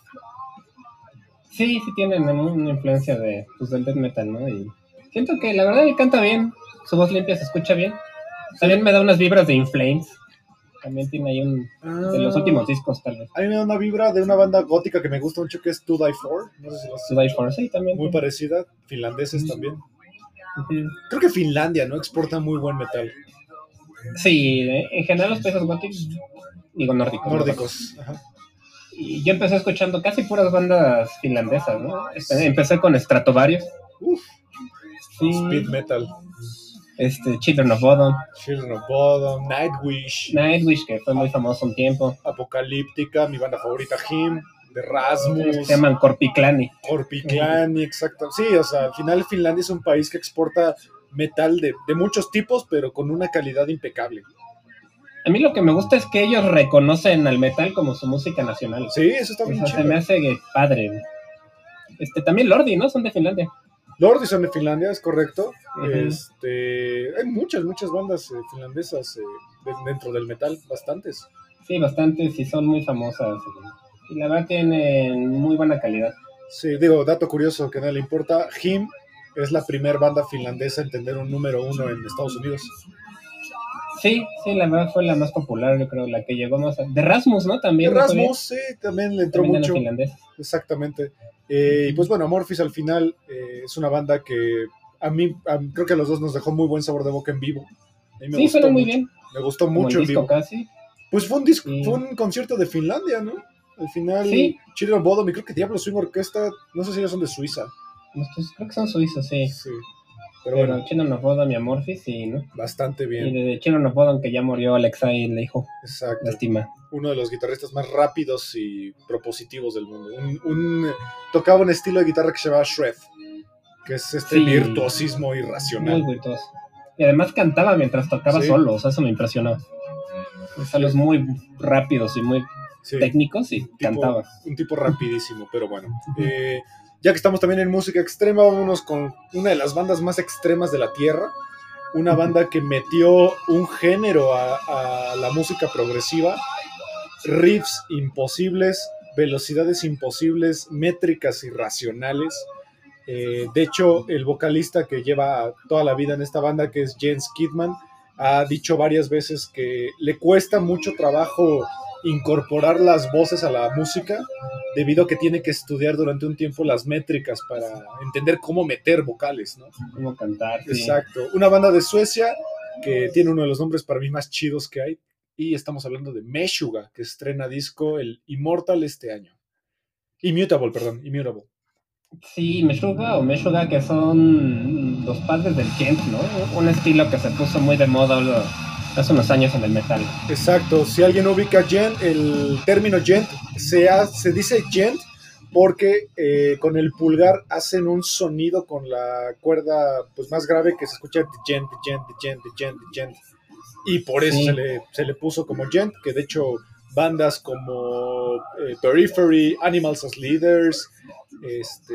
Sí, sí tienen una influencia de, pues, del death metal, ¿no? Y siento que la verdad él canta bien, su voz limpia se escucha bien. También me da unas vibras de Inflames. También tiene ahí un... de los Ah. últimos discos, tal vez. A mí me da una vibra de una banda gótica que me gusta mucho que es To Die For. No sé si lo has- To Die For, sí, también. Muy parecida. Finlandeses también. Creo que Finlandia, ¿no? Exporta muy buen metal. Sí, eh, en general los países góticos, digo nórdicos. ¿no? Nórdicos. Ajá. Y yo empecé escuchando casi puras bandas finlandesas, ¿no? Este, Empecé con Stratovarius. Uf, Sí, speed metal. Este, Children of Bodom, Children of Bodom, Nightwish, Nightwish, que fue muy famoso un tiempo. Apocalíptica, mi banda favorita, Him, de Se Rasmus, llaman Corpiclani. Orpiclani, exacto. Sí, o sea, al final Finlandia es un país que exporta metal de, de muchos tipos, pero con una calidad impecable. A mí lo que me gusta es que ellos reconocen al metal como su música nacional. Sí, eso está O bien sea, se me hace padre. Este, también Lordi, ¿no? Son de Finlandia. Lordi son de Finlandia, es correcto. Este, hay muchas, muchas bandas eh, finlandesas eh, de- dentro del metal, bastantes. Sí, bastantes y son muy famosas. Y la verdad tienen muy buena calidad. Sí, digo, dato curioso que nadie le importa, Him es la primera banda finlandesa en tener un número uno en Estados Unidos. Sí, sí, la verdad fue la más popular, yo creo, la que llegó más a... De Rasmus, ¿no? También. ¿no? Erasmus, sí, también le entró También mucho. finlandeses. Exactamente. Eh, y pues bueno, Amorphis al final eh, es una banda que a mí, a creo que a los dos nos dejó muy buen sabor de boca en vivo. Sí, gustó suena muy mucho. bien. Me gustó Como mucho el en disco vivo. casi. Pues fue un disco, Sí. fue un concierto de Finlandia, ¿no? Al final, Sí. Children Bodom y creo que Diablo Swing Orquesta, no sé si ellos son de Suiza. Creo que son suizos, sí. Sí. Pero bueno, of Bodom y Amorphis, sí, ¿no? bastante Y bien. de Children of Bodom, que ya murió Alexei, le dijo, Exacto. lástima. Uno de los guitarristas más rápidos y propositivos del mundo. Un, un- tocaba un estilo de guitarra que se llamaba Shred, que es este Sí. virtuosismo Muy irracional. virtuoso. Y además cantaba mientras tocaba Sí. solo, o sea, eso me impresionó. Solos muy rápidos y muy técnicos y tipo- cantaba. un tipo rapidísimo, pero bueno. Eh, ya que estamos también en música extrema, vámonos con una de las bandas más extremas de la Tierra. Una banda que metió un género a, a la música progresiva. Riffs imposibles, velocidades imposibles, métricas irracionales. Eh, de hecho, el vocalista que lleva toda la vida en esta banda, que es Jens Kidman, ha dicho varias veces que le cuesta mucho trabajo incorporar las voces a la música debido a que tiene que estudiar durante un tiempo las métricas para entender cómo meter vocales, ¿no? Cómo cantar. sí. Exacto. Una banda de Suecia que tiene uno de los nombres para mí más chidos que hay y estamos hablando de Meshuga, que estrena disco el Immortal este año. Immutable, perdón, Immutable. Sí, Meshuga o Meshuga, que son los padres del gent, ¿no? Un estilo que se puso muy de moda hace unos años en el metal. Exacto. Si alguien ubica gent, el término gent se, ha- se dice gent porque eh, con el pulgar hacen un sonido con la cuerda pues más grave que se escucha gent, gent, gent, gent, gent. Y por eso Sí. se, le, se le puso como gent, que de hecho bandas como eh, Periphery, Animals as Leaders, este,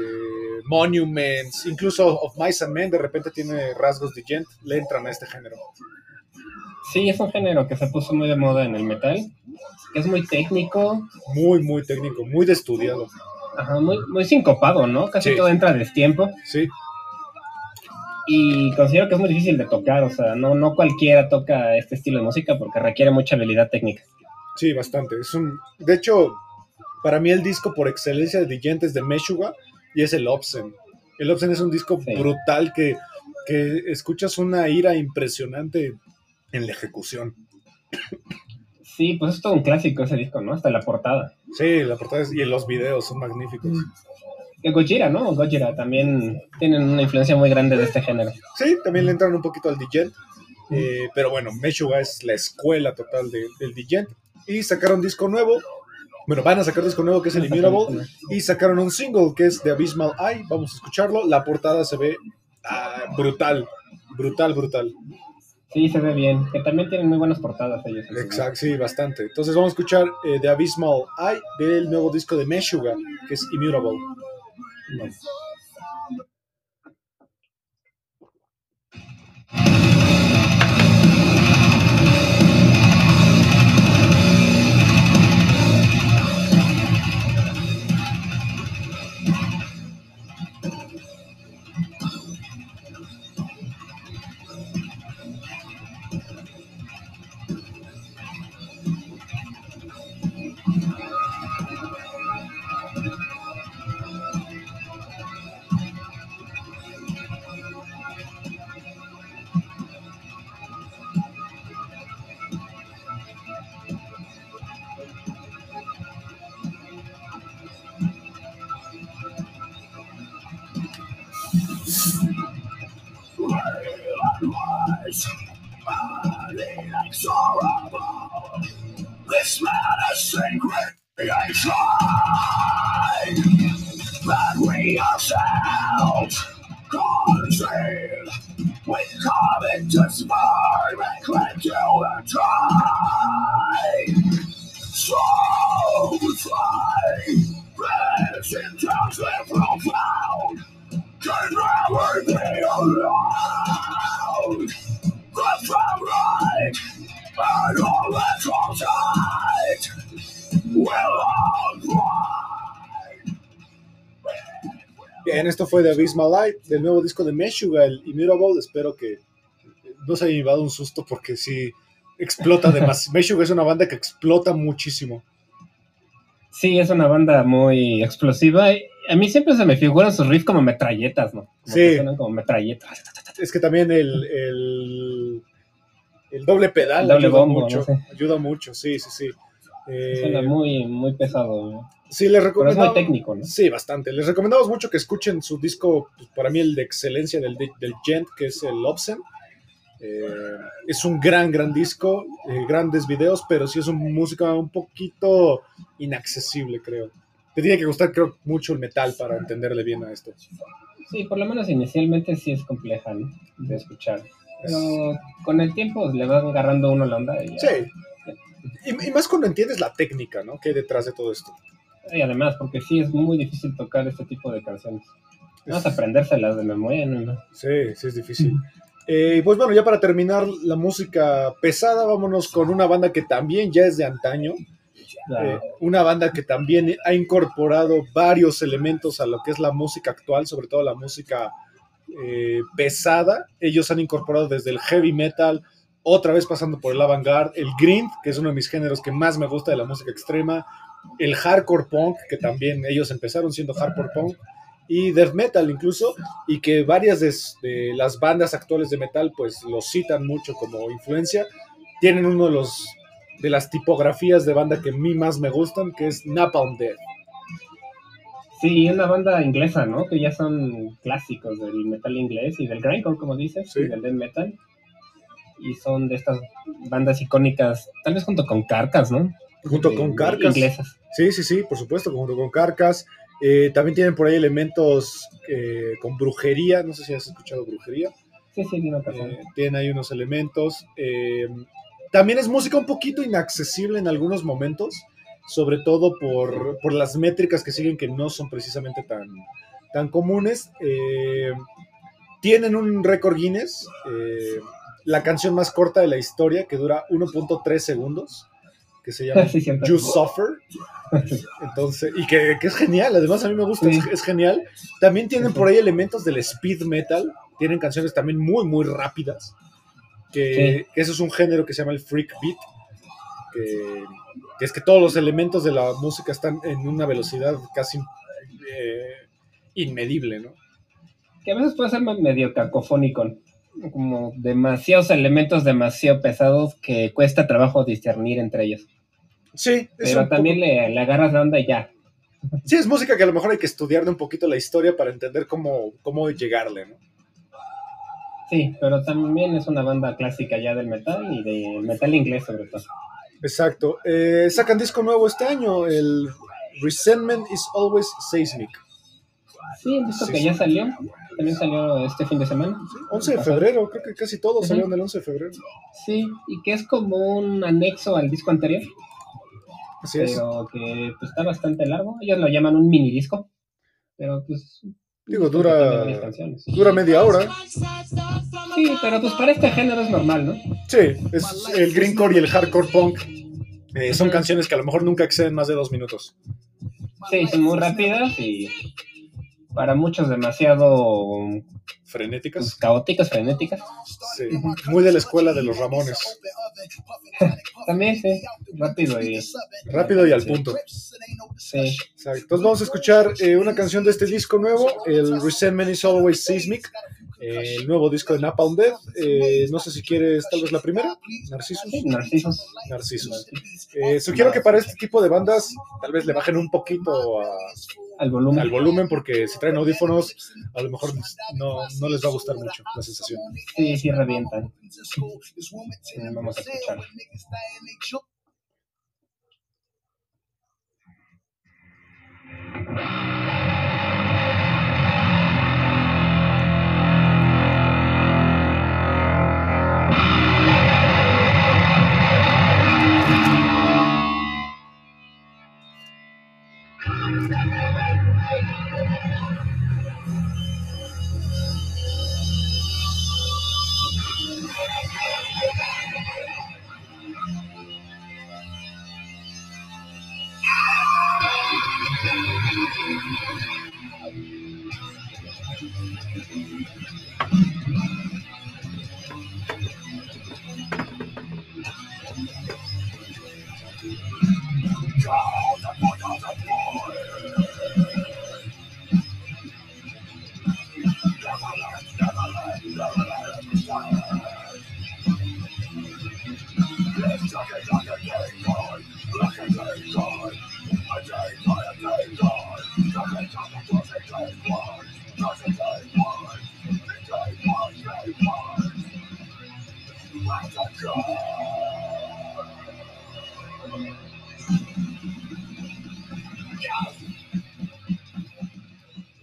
Monuments, incluso Of Mice and Men de repente tiene rasgos de gent, le entran a este género. Sí, es un género que se puso muy de moda en el metal, que es muy técnico, Muy, muy técnico, muy de estudiado. ajá, muy, muy sincopado, ¿no? Casi Sí. todo entra a destiempo. Sí, Y considero que es muy difícil de tocar, o sea, no, no cualquiera toca este estilo de música porque requiere mucha habilidad técnica. Sí, bastante. Es un, de hecho, para mí el disco por excelencia de Digent es de Meshuga y es el Obsen. El Obsen es un disco Sí. brutal que, que escuchas una ira impresionante en la ejecución. Sí, pues es todo un clásico ese disco, ¿no? Hasta la portada. Sí, la portada es- y los videos son magníficos. Que Gojira, ¿no? Gojira también tienen una influencia muy grande de este género. Sí, también le entran un poquito al Digent. eh, pero bueno, Meshuga es la escuela total de- del Digent. Y sacaron disco nuevo. Bueno, van a sacar disco nuevo que es el Immutable. Y sacaron un single que es The Abysmal Eye. Vamos a escucharlo. La portada se ve ah, brutal. Brutal, brutal. Sí, se ve bien. Que también tienen muy buenas portadas ellos. Exacto, sí, bastante. Entonces vamos a escuchar eh, The Abysmal Eye del nuevo disco de Meshuga, que es Immutable. Bueno. Bien, esto fue The Abysmal Light, del nuevo disco de Meshuga, el Immutable. Espero que no se haya llevado un susto porque sí explota [laughs] demasiado. Meshuga es una banda que explota muchísimo. Sí, es una banda muy explosiva. y A mí siempre se me figuran sus riffs como metralletas, ¿no? Como Sí. suenan como metralletas. Es que también el, el, el doble pedal El doble ayuda bombo, mucho. no sé. Ayuda mucho, sí, sí, sí. Eh, Suena muy, muy pesado. ¿no? Sí, les Pero es recomendamos. muy técnico, ¿no? Sí, bastante. Les recomendamos mucho que escuchen su disco, pues, para mí el de excelencia del, del Gent, que es el Obsen. Eh, es un gran, gran disco, eh, grandes videos, pero sí es una música un poquito inaccesible, creo. Te tiene que gustar, creo, mucho el metal para entenderle bien a esto. Sí, por lo menos inicialmente sí es compleja ¿no? de escuchar. Pero con el tiempo le va agarrando uno la onda. Y, ya. Sí. Y, y más cuando entiendes la técnica, ¿no? Que hay detrás de todo esto. Y además, porque sí es muy difícil tocar este tipo de canciones. Vamos a aprendérselas de memoria, ¿no? Sí, sí es difícil. Eh, pues bueno, ya para terminar la música pesada, vámonos con una banda que también ya es de antaño. Eh, una banda que también ha incorporado varios elementos a lo que es la música actual, sobre todo la música eh, pesada. Ellos han incorporado desde el heavy metal, otra vez pasando por el avant-garde, el grind, que es uno de mis géneros que más me gusta de la música extrema, el hardcore punk, que también ellos empezaron siendo hardcore punk, y death metal incluso, y que varias de, de las bandas actuales de metal pues los citan mucho como influencia. Tienen uno de los de las tipografías de banda que a mí más me gustan, que es Napalm Death. Sí, una banda inglesa, ¿no? Que ya son clásicos del metal inglés y del grindcore, como dices, Sí. y del death metal. Y son de estas bandas icónicas, tal vez junto con Carcas, ¿no? Junto con Carcas. Inglesas. Sí, sí, sí, por supuesto, junto con Carcas. Eh, también tienen por ahí elementos eh, con brujería, no sé si has escuchado brujería. Sí, sí, persona. Eh, tienen ahí unos elementos. eh, también es música un poquito inaccesible en algunos momentos, sobre todo por, por las métricas que siguen que no son precisamente tan, tan comunes. Eh, tienen un récord Guinness, la canción más corta de la historia, que dura 1.3 segundos, que se llama [laughs] Sí. You Suffer. Entonces, y que, que es genial, además a mí me gusta, Sí. es, es genial. También tienen por ahí elementos del speed metal, tienen canciones también muy, muy rápidas, que, que eso es un género que se llama el freak beat, que, que es que todos los elementos de la música están en una velocidad casi eh, inmedible, ¿no? Que a veces puede ser medio cacofónico. Como demasiados elementos demasiado pesados que cuesta trabajo discernir entre ellos. Sí, Pero también poco- le, le agarras la onda y ya. sí, es música que a lo mejor hay que estudiarle un poquito la historia para entender cómo, cómo llegarle, ¿no? Sí, pero también es una banda clásica ya del metal y de metal inglés sobre todo. Exacto. Eh, sacan disco nuevo este año, el Resentment is Always Seismic. Sí, visto Sí, que ya salió. También salió este fin de semana. 11 de febrero, creo que casi todos salieron el 11 de febrero. Sí, y que es como un anexo al disco anterior, Así es. pero que pues, está bastante largo. Ellos lo llaman un mini disco, pero pues... Digo, dura-. Dura media hora. Sí, pero pues para este género es normal, ¿no? Sí, es el greencore y el hardcore punk. eh, son canciones que a lo mejor nunca exceden más de dos minutos. Sí, son muy rápidas y para muchos demasiado pues, Frenéticas. caóticas, frenéticas. Sí. Muy de la escuela de los Ramones. También, sí, rápido y... Rápido y al punto. Sí. Exacto. Entonces vamos a escuchar eh, una canción de este disco nuevo, el Resentment is Always Seismic, eh, el nuevo disco de Napalm Death. Eh, no sé si quieres tal vez la primera, Narcisos. Sí, Narcisos. Narcisos. Eh, sugiero que para este tipo de bandas tal vez le bajen un poquito a- Al volumen. al volumen porque si traen audífonos a lo mejor no, no les va a gustar mucho la sensación. Sí, sí, revientan. Vamos a escuchar.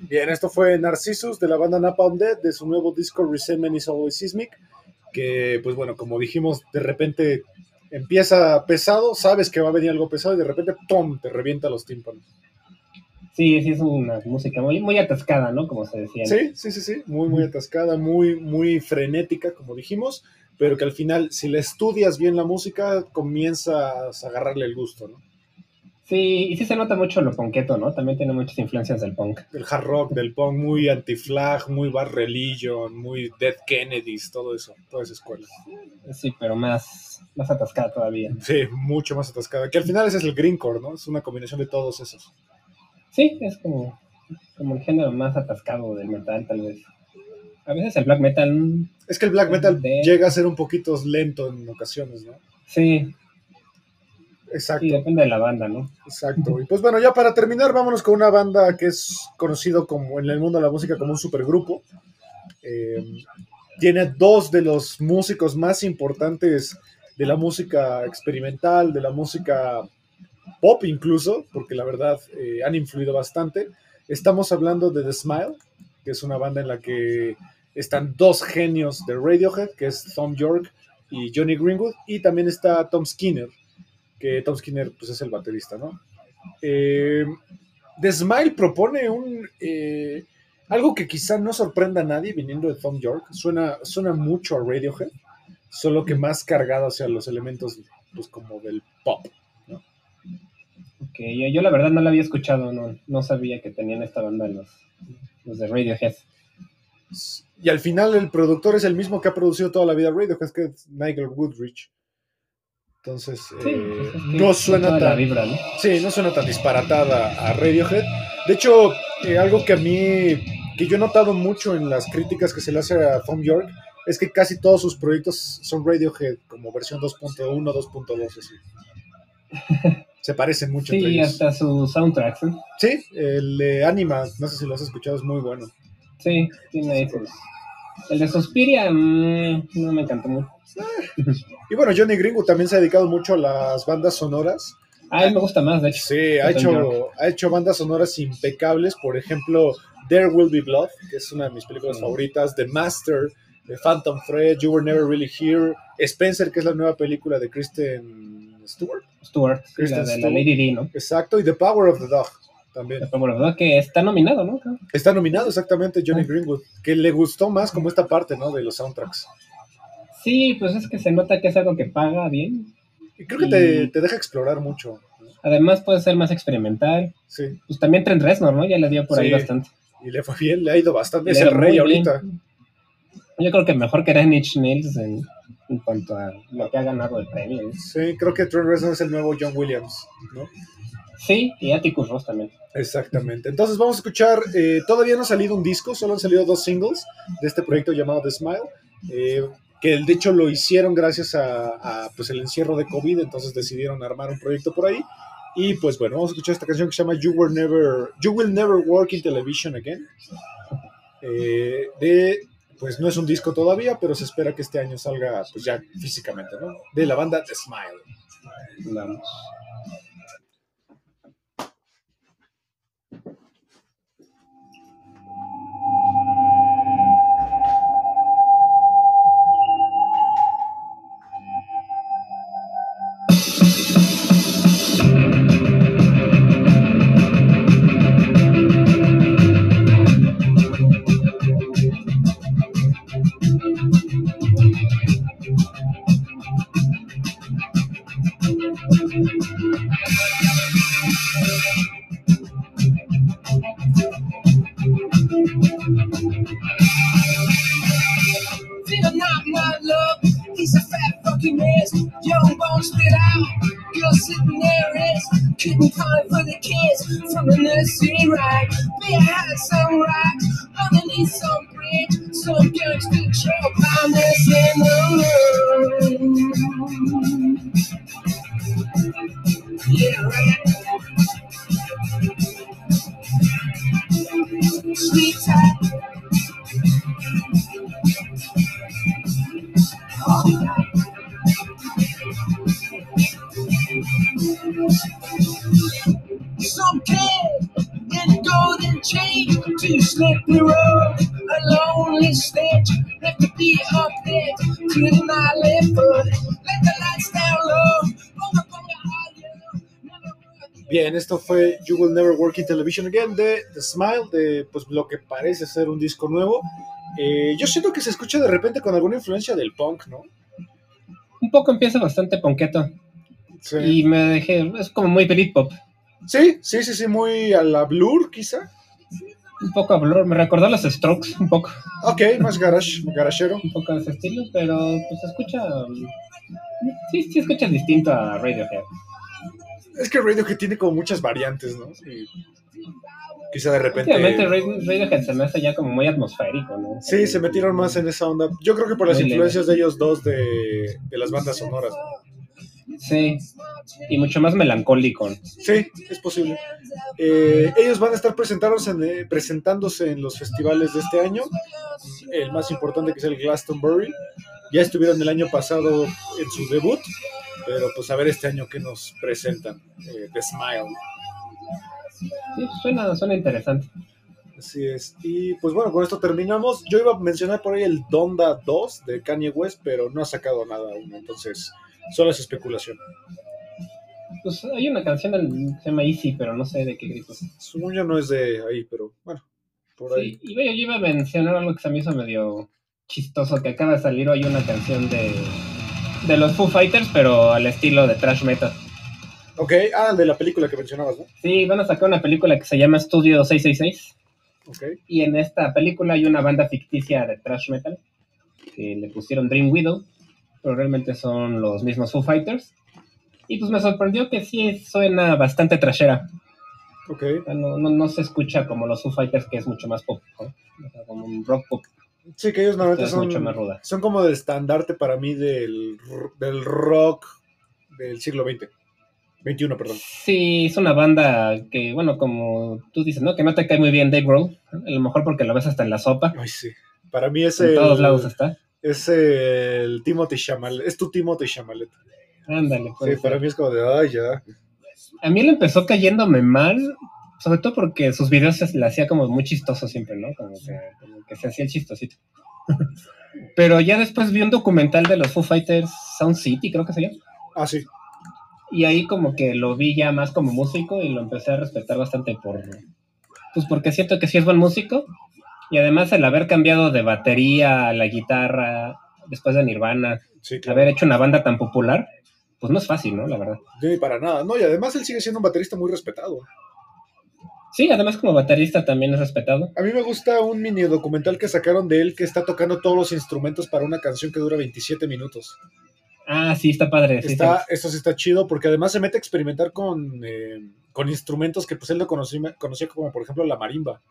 Bien, esto fue Narcissus de la banda Napalm Death de su nuevo disco Resentment is Always Seismic, que pues bueno, como dijimos, de repente empieza pesado, sabes que va a venir algo pesado y de repente ¡pum! te revienta los tímpanos. Sí, sí, es una música muy, muy atascada, ¿no? Como se decía. Sí, sí, sí, sí, muy, muy atascada, muy, muy frenética, como dijimos, pero que al final, si le estudias bien la música, comienzas a agarrarle el gusto, ¿no? Sí, y sí se nota mucho lo ponqueto, ¿no? También tiene muchas influencias del punk. Del hard rock, del punk, muy anti-flag, muy Bad Religion, muy Dead Kennedys, todo eso, toda esa escuela. Sí, pero más, más atascada todavía. Sí, mucho más atascada. Que al final ese es el greencore, ¿no? Es una combinación de todos esos. Sí, es como, como el género más atascado del metal, tal vez. A veces el black metal, Es que el black metal De- llega a ser un poquito lento en ocasiones, ¿no? sí, Exacto, sí, depende de la banda, ¿no? exacto. Y pues bueno, ya para terminar, vámonos con una banda que es conocido como en el mundo de la música como un supergrupo. Eh, tiene dos de los músicos más importantes de la música experimental, de la música pop incluso, porque la verdad eh, han influido bastante. Estamos hablando de The Smile, que es una banda en la que están dos genios de Radiohead, que es Tom York y Johnny Greenwood, y también está Tom Skinner, que Tom Skinner pues, es el baterista, ¿no? Eh, The Smile propone un... eh, algo que quizá no sorprenda a nadie viniendo de Tom York, suena, suena mucho a Radiohead, solo que más cargado hacia los elementos pues como del pop. Que yo, yo la verdad no la había escuchado, no, no sabía que tenían esta banda los, los de Radiohead. Y al final el productor es el mismo que ha producido toda la vida Radiohead, que es Nigel Woodridge. Entonces, Sí, eh, pues no suena tan... vibra, ¿no? Sí, no suena tan disparatada a Radiohead. De hecho, eh, algo que a mí, que yo he notado mucho en las críticas que se le hace a Tom York, es que casi todos sus proyectos son Radiohead, como versión 2.1, 2.2, así. [laughs] Se parecen mucho entre Sí, ellos. hasta sus soundtracks. ¿eh? Sí, el de Anima, no sé si lo has escuchado, es muy bueno. Sí, tiene ahí sus- El de Suspiria mm, no me encantó mucho. Y bueno, Johnny Greenwood también se ha dedicado mucho a las bandas sonoras. A él me gusta más, de hecho. Sí, ha hecho, ha hecho bandas sonoras impecables. Por ejemplo, There Will Be Blood, que es una de mis películas Mm. favoritas. The Master, The Phantom Thread, You Were Never Really Here. Spencer, que es la nueva película de Kristen Stewart. Stewart, Kristen la de la Stewart. Lady D, ¿no? Exacto, y The Power of the Dog también. Verdad que está nominado, ¿no? Está nominado exactamente Johnny Ah. Greenwood, que le gustó más como esta parte, ¿no? De los soundtracks. Sí, pues es que se nota que es algo que paga bien. Y creo que te, Y- te deja explorar mucho. ¿no? Además puede ser más experimental. Sí, Pues también Trent Reznor, ¿no? Ya le dio por ahí bastante. y le fue bien, le ha ido bastante. Es Le el va rey ahorita. bien. Yo creo que mejor que Nine Inch Nails en, en cuanto a lo que ha ganado el premio. Sí, creo que Trent Reznor es el nuevo John Williams, ¿no? Sí, y Atticus Ross también. Exactamente. Entonces vamos a escuchar, eh, todavía no ha salido un disco, solo han salido dos singles de este proyecto llamado The Smile, eh, que de hecho lo hicieron gracias a, pues el encierro de COVID, entonces decidieron armar un proyecto por ahí. Y pues bueno, vamos a escuchar esta canción que se llama You, Were Never, you Will Never Work in Television Again. Eh, de, pues no es un disco todavía, pero se espera que este año salga pues ya físicamente, ¿no? De la banda The Smile. Vamos. Fue You Will Never Work in Television Again de The Smile, de pues lo que parece ser un disco nuevo. Eh, yo siento que se escucha de repente con alguna influencia del punk, ¿no? Un poco empieza bastante ponqueto. Sí, Y me dejé, es como muy Britpop. sí, sí, sí, sí, muy a la Blur, quizá. Un poco a Blur, me recordó a los Strokes, un poco. Ok, más garage, garachero. Un poco de ese estilo, pero pues se escucha. Sí, sí, escuchas distinto a Radiohead. Es que Radiohead tiene como muchas variantes, ¿no? Y quizá de repente... Últimamente Ra- Radiohead se me hace ya como muy atmosférico, ¿no? Sí, se metieron más en esa onda. Yo creo que por las Muy leve. influencias de ellos dos de, de las bandas sonoras. ¿no? Sí, y mucho más melancólico. Sí, es posible. Eh, ellos van a estar presentándose en, eh, presentándose en los festivales de este año. El más importante que es el Glastonbury. Ya estuvieron el año pasado en su debut. Pero pues a ver este año qué nos presentan. Eh, The Smile. Sí, suena, suena interesante. Así es. Y pues bueno, con esto terminamos. Yo iba a mencionar por ahí el Donda 2 de Kanye West, pero no ha sacado nada aún. Entonces, solo es especulación. Pues hay una canción que se llama Easy, pero no sé de qué gritos. Supongo yo no es de ahí, pero bueno, por ahí. Sí, y bueno, yo iba a mencionar algo que se me hizo medio chistoso, que acaba de salir hoy una canción de, de los Foo Fighters, pero al estilo de thrash metal. Ok, ah, de la película que mencionabas, ¿no? Sí, van a sacar una película que se llama Studio 666, Ok. y en esta película hay una banda ficticia de thrash metal, que le pusieron Dream Widow, pero realmente son los mismos Foo Fighters. Y pues me sorprendió que sí suena bastante trashera. Ok. O sea, No, no, no se escucha como los Foo Fighters, que es mucho más pop, ¿no? O sea, como un rock pop. Sí, que ellos normalmente son, mucho más ruda. son como del estandarte para mí del, del rock del siglo XX. 21, perdón. Sí, es una banda que, bueno, como tú dices, ¿no? Que no te cae muy bien Dave Grohl. A lo mejor porque lo ves hasta en la sopa. Ay, sí. Para mí es En el, todos lados está. es el Timothy Chalamet. Es tu Timothy Chalamet. Ándale, puede Sí, para mí es como de, ay, ya. A mí él empezó cayéndome mal, sobre todo porque sus videos se le hacía como muy chistoso siempre, ¿no? Como que, como que se hacía el chistosito. [laughs] Pero ya después vi un documental de los Foo Fighters, Sound City, creo que se llama. Ah, sí. Y ahí como que lo vi ya más como músico y lo empecé a respetar bastante por... Pues porque siento que sí es buen músico. Y además el haber cambiado de batería a la guitarra después de Nirvana, Sí, claro. haber hecho una banda tan popular, pues no es fácil, ¿no? La verdad. Sí, para nada. No, y además él sigue siendo un baterista muy respetado. Sí, además como baterista también es respetado. A mí me gusta un mini documental que sacaron de él que está tocando todos los instrumentos para una canción que dura 27 minutos. Ah, sí, está padre. Sí, Está, sí. esto sí está chido porque además se mete a experimentar con, eh, con instrumentos que pues él lo conocía, conocía como por ejemplo la marimba.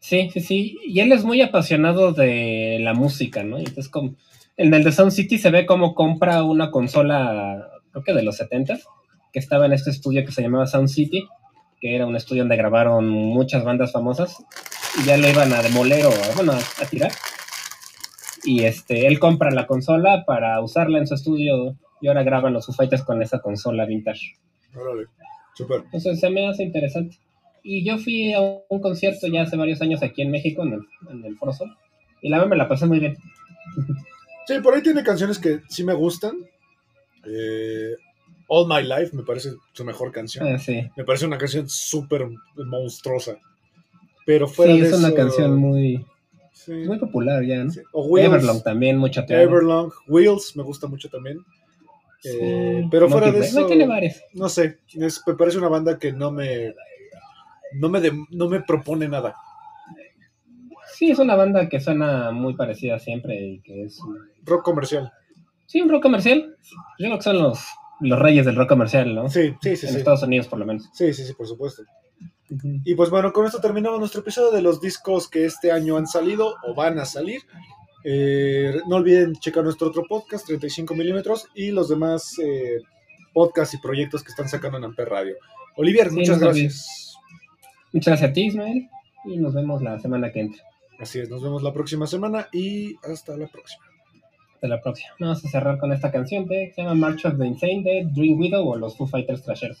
Sí, sí, sí. Y él es muy apasionado de la música, ¿no? Entonces, como, en el de Sound City se ve cómo compra una consola, creo que de los 70 que estaba en este estudio que se llamaba Sound City, que era un estudio donde grabaron muchas bandas famosas, y ya lo iban a demoler o, bueno, a, a tirar. Y este, él compra la consola para usarla en su estudio, y ahora graban los Foo con esa consola vintage. Órale, súper. Entonces se me hace interesante. Y yo fui a un concierto ya hace varios años aquí en México, en el, en el Foro Sol, y la verdad me la pasé muy bien. Sí, por ahí tiene canciones que sí me gustan. Eh, All My Life me parece su mejor canción. Ah, sí, Me parece una canción súper monstruosa. Pero fuera sí de es una canción muy, sí, muy popular ya, ¿no? sí. O Wheels, Everlong también, mucho teatro. Everlong, Wheels me gusta mucho también. Eh, pero fuera de eso, tiene varias. no sé, es- me parece una banda que no me no me, de- no me propone nada. Sí, es una banda que suena muy parecida siempre y que es... Rock comercial. Sí, un rock comercial. Yo creo que son los, los reyes del rock comercial, ¿no? Sí, sí, sí, en sí. Estados Unidos, por lo menos. Sí, sí, sí, por supuesto. Y pues bueno, con esto terminamos nuestro episodio de los discos que este año han salido o van a salir. Eh, no olviden checar nuestro otro podcast, 35 milímetros, y los demás eh, podcasts y proyectos que están sacando en Amper Radio. Olivier, Sí, muchas gracias. Muchas gracias a ti, Ismael, y nos vemos la semana que entra. Así es, nos vemos la próxima semana y hasta la próxima. Hasta la próxima. Vamos a cerrar con esta canción de, que se llama March of the Insane de Dream Widow o los Foo Fighters Trashers.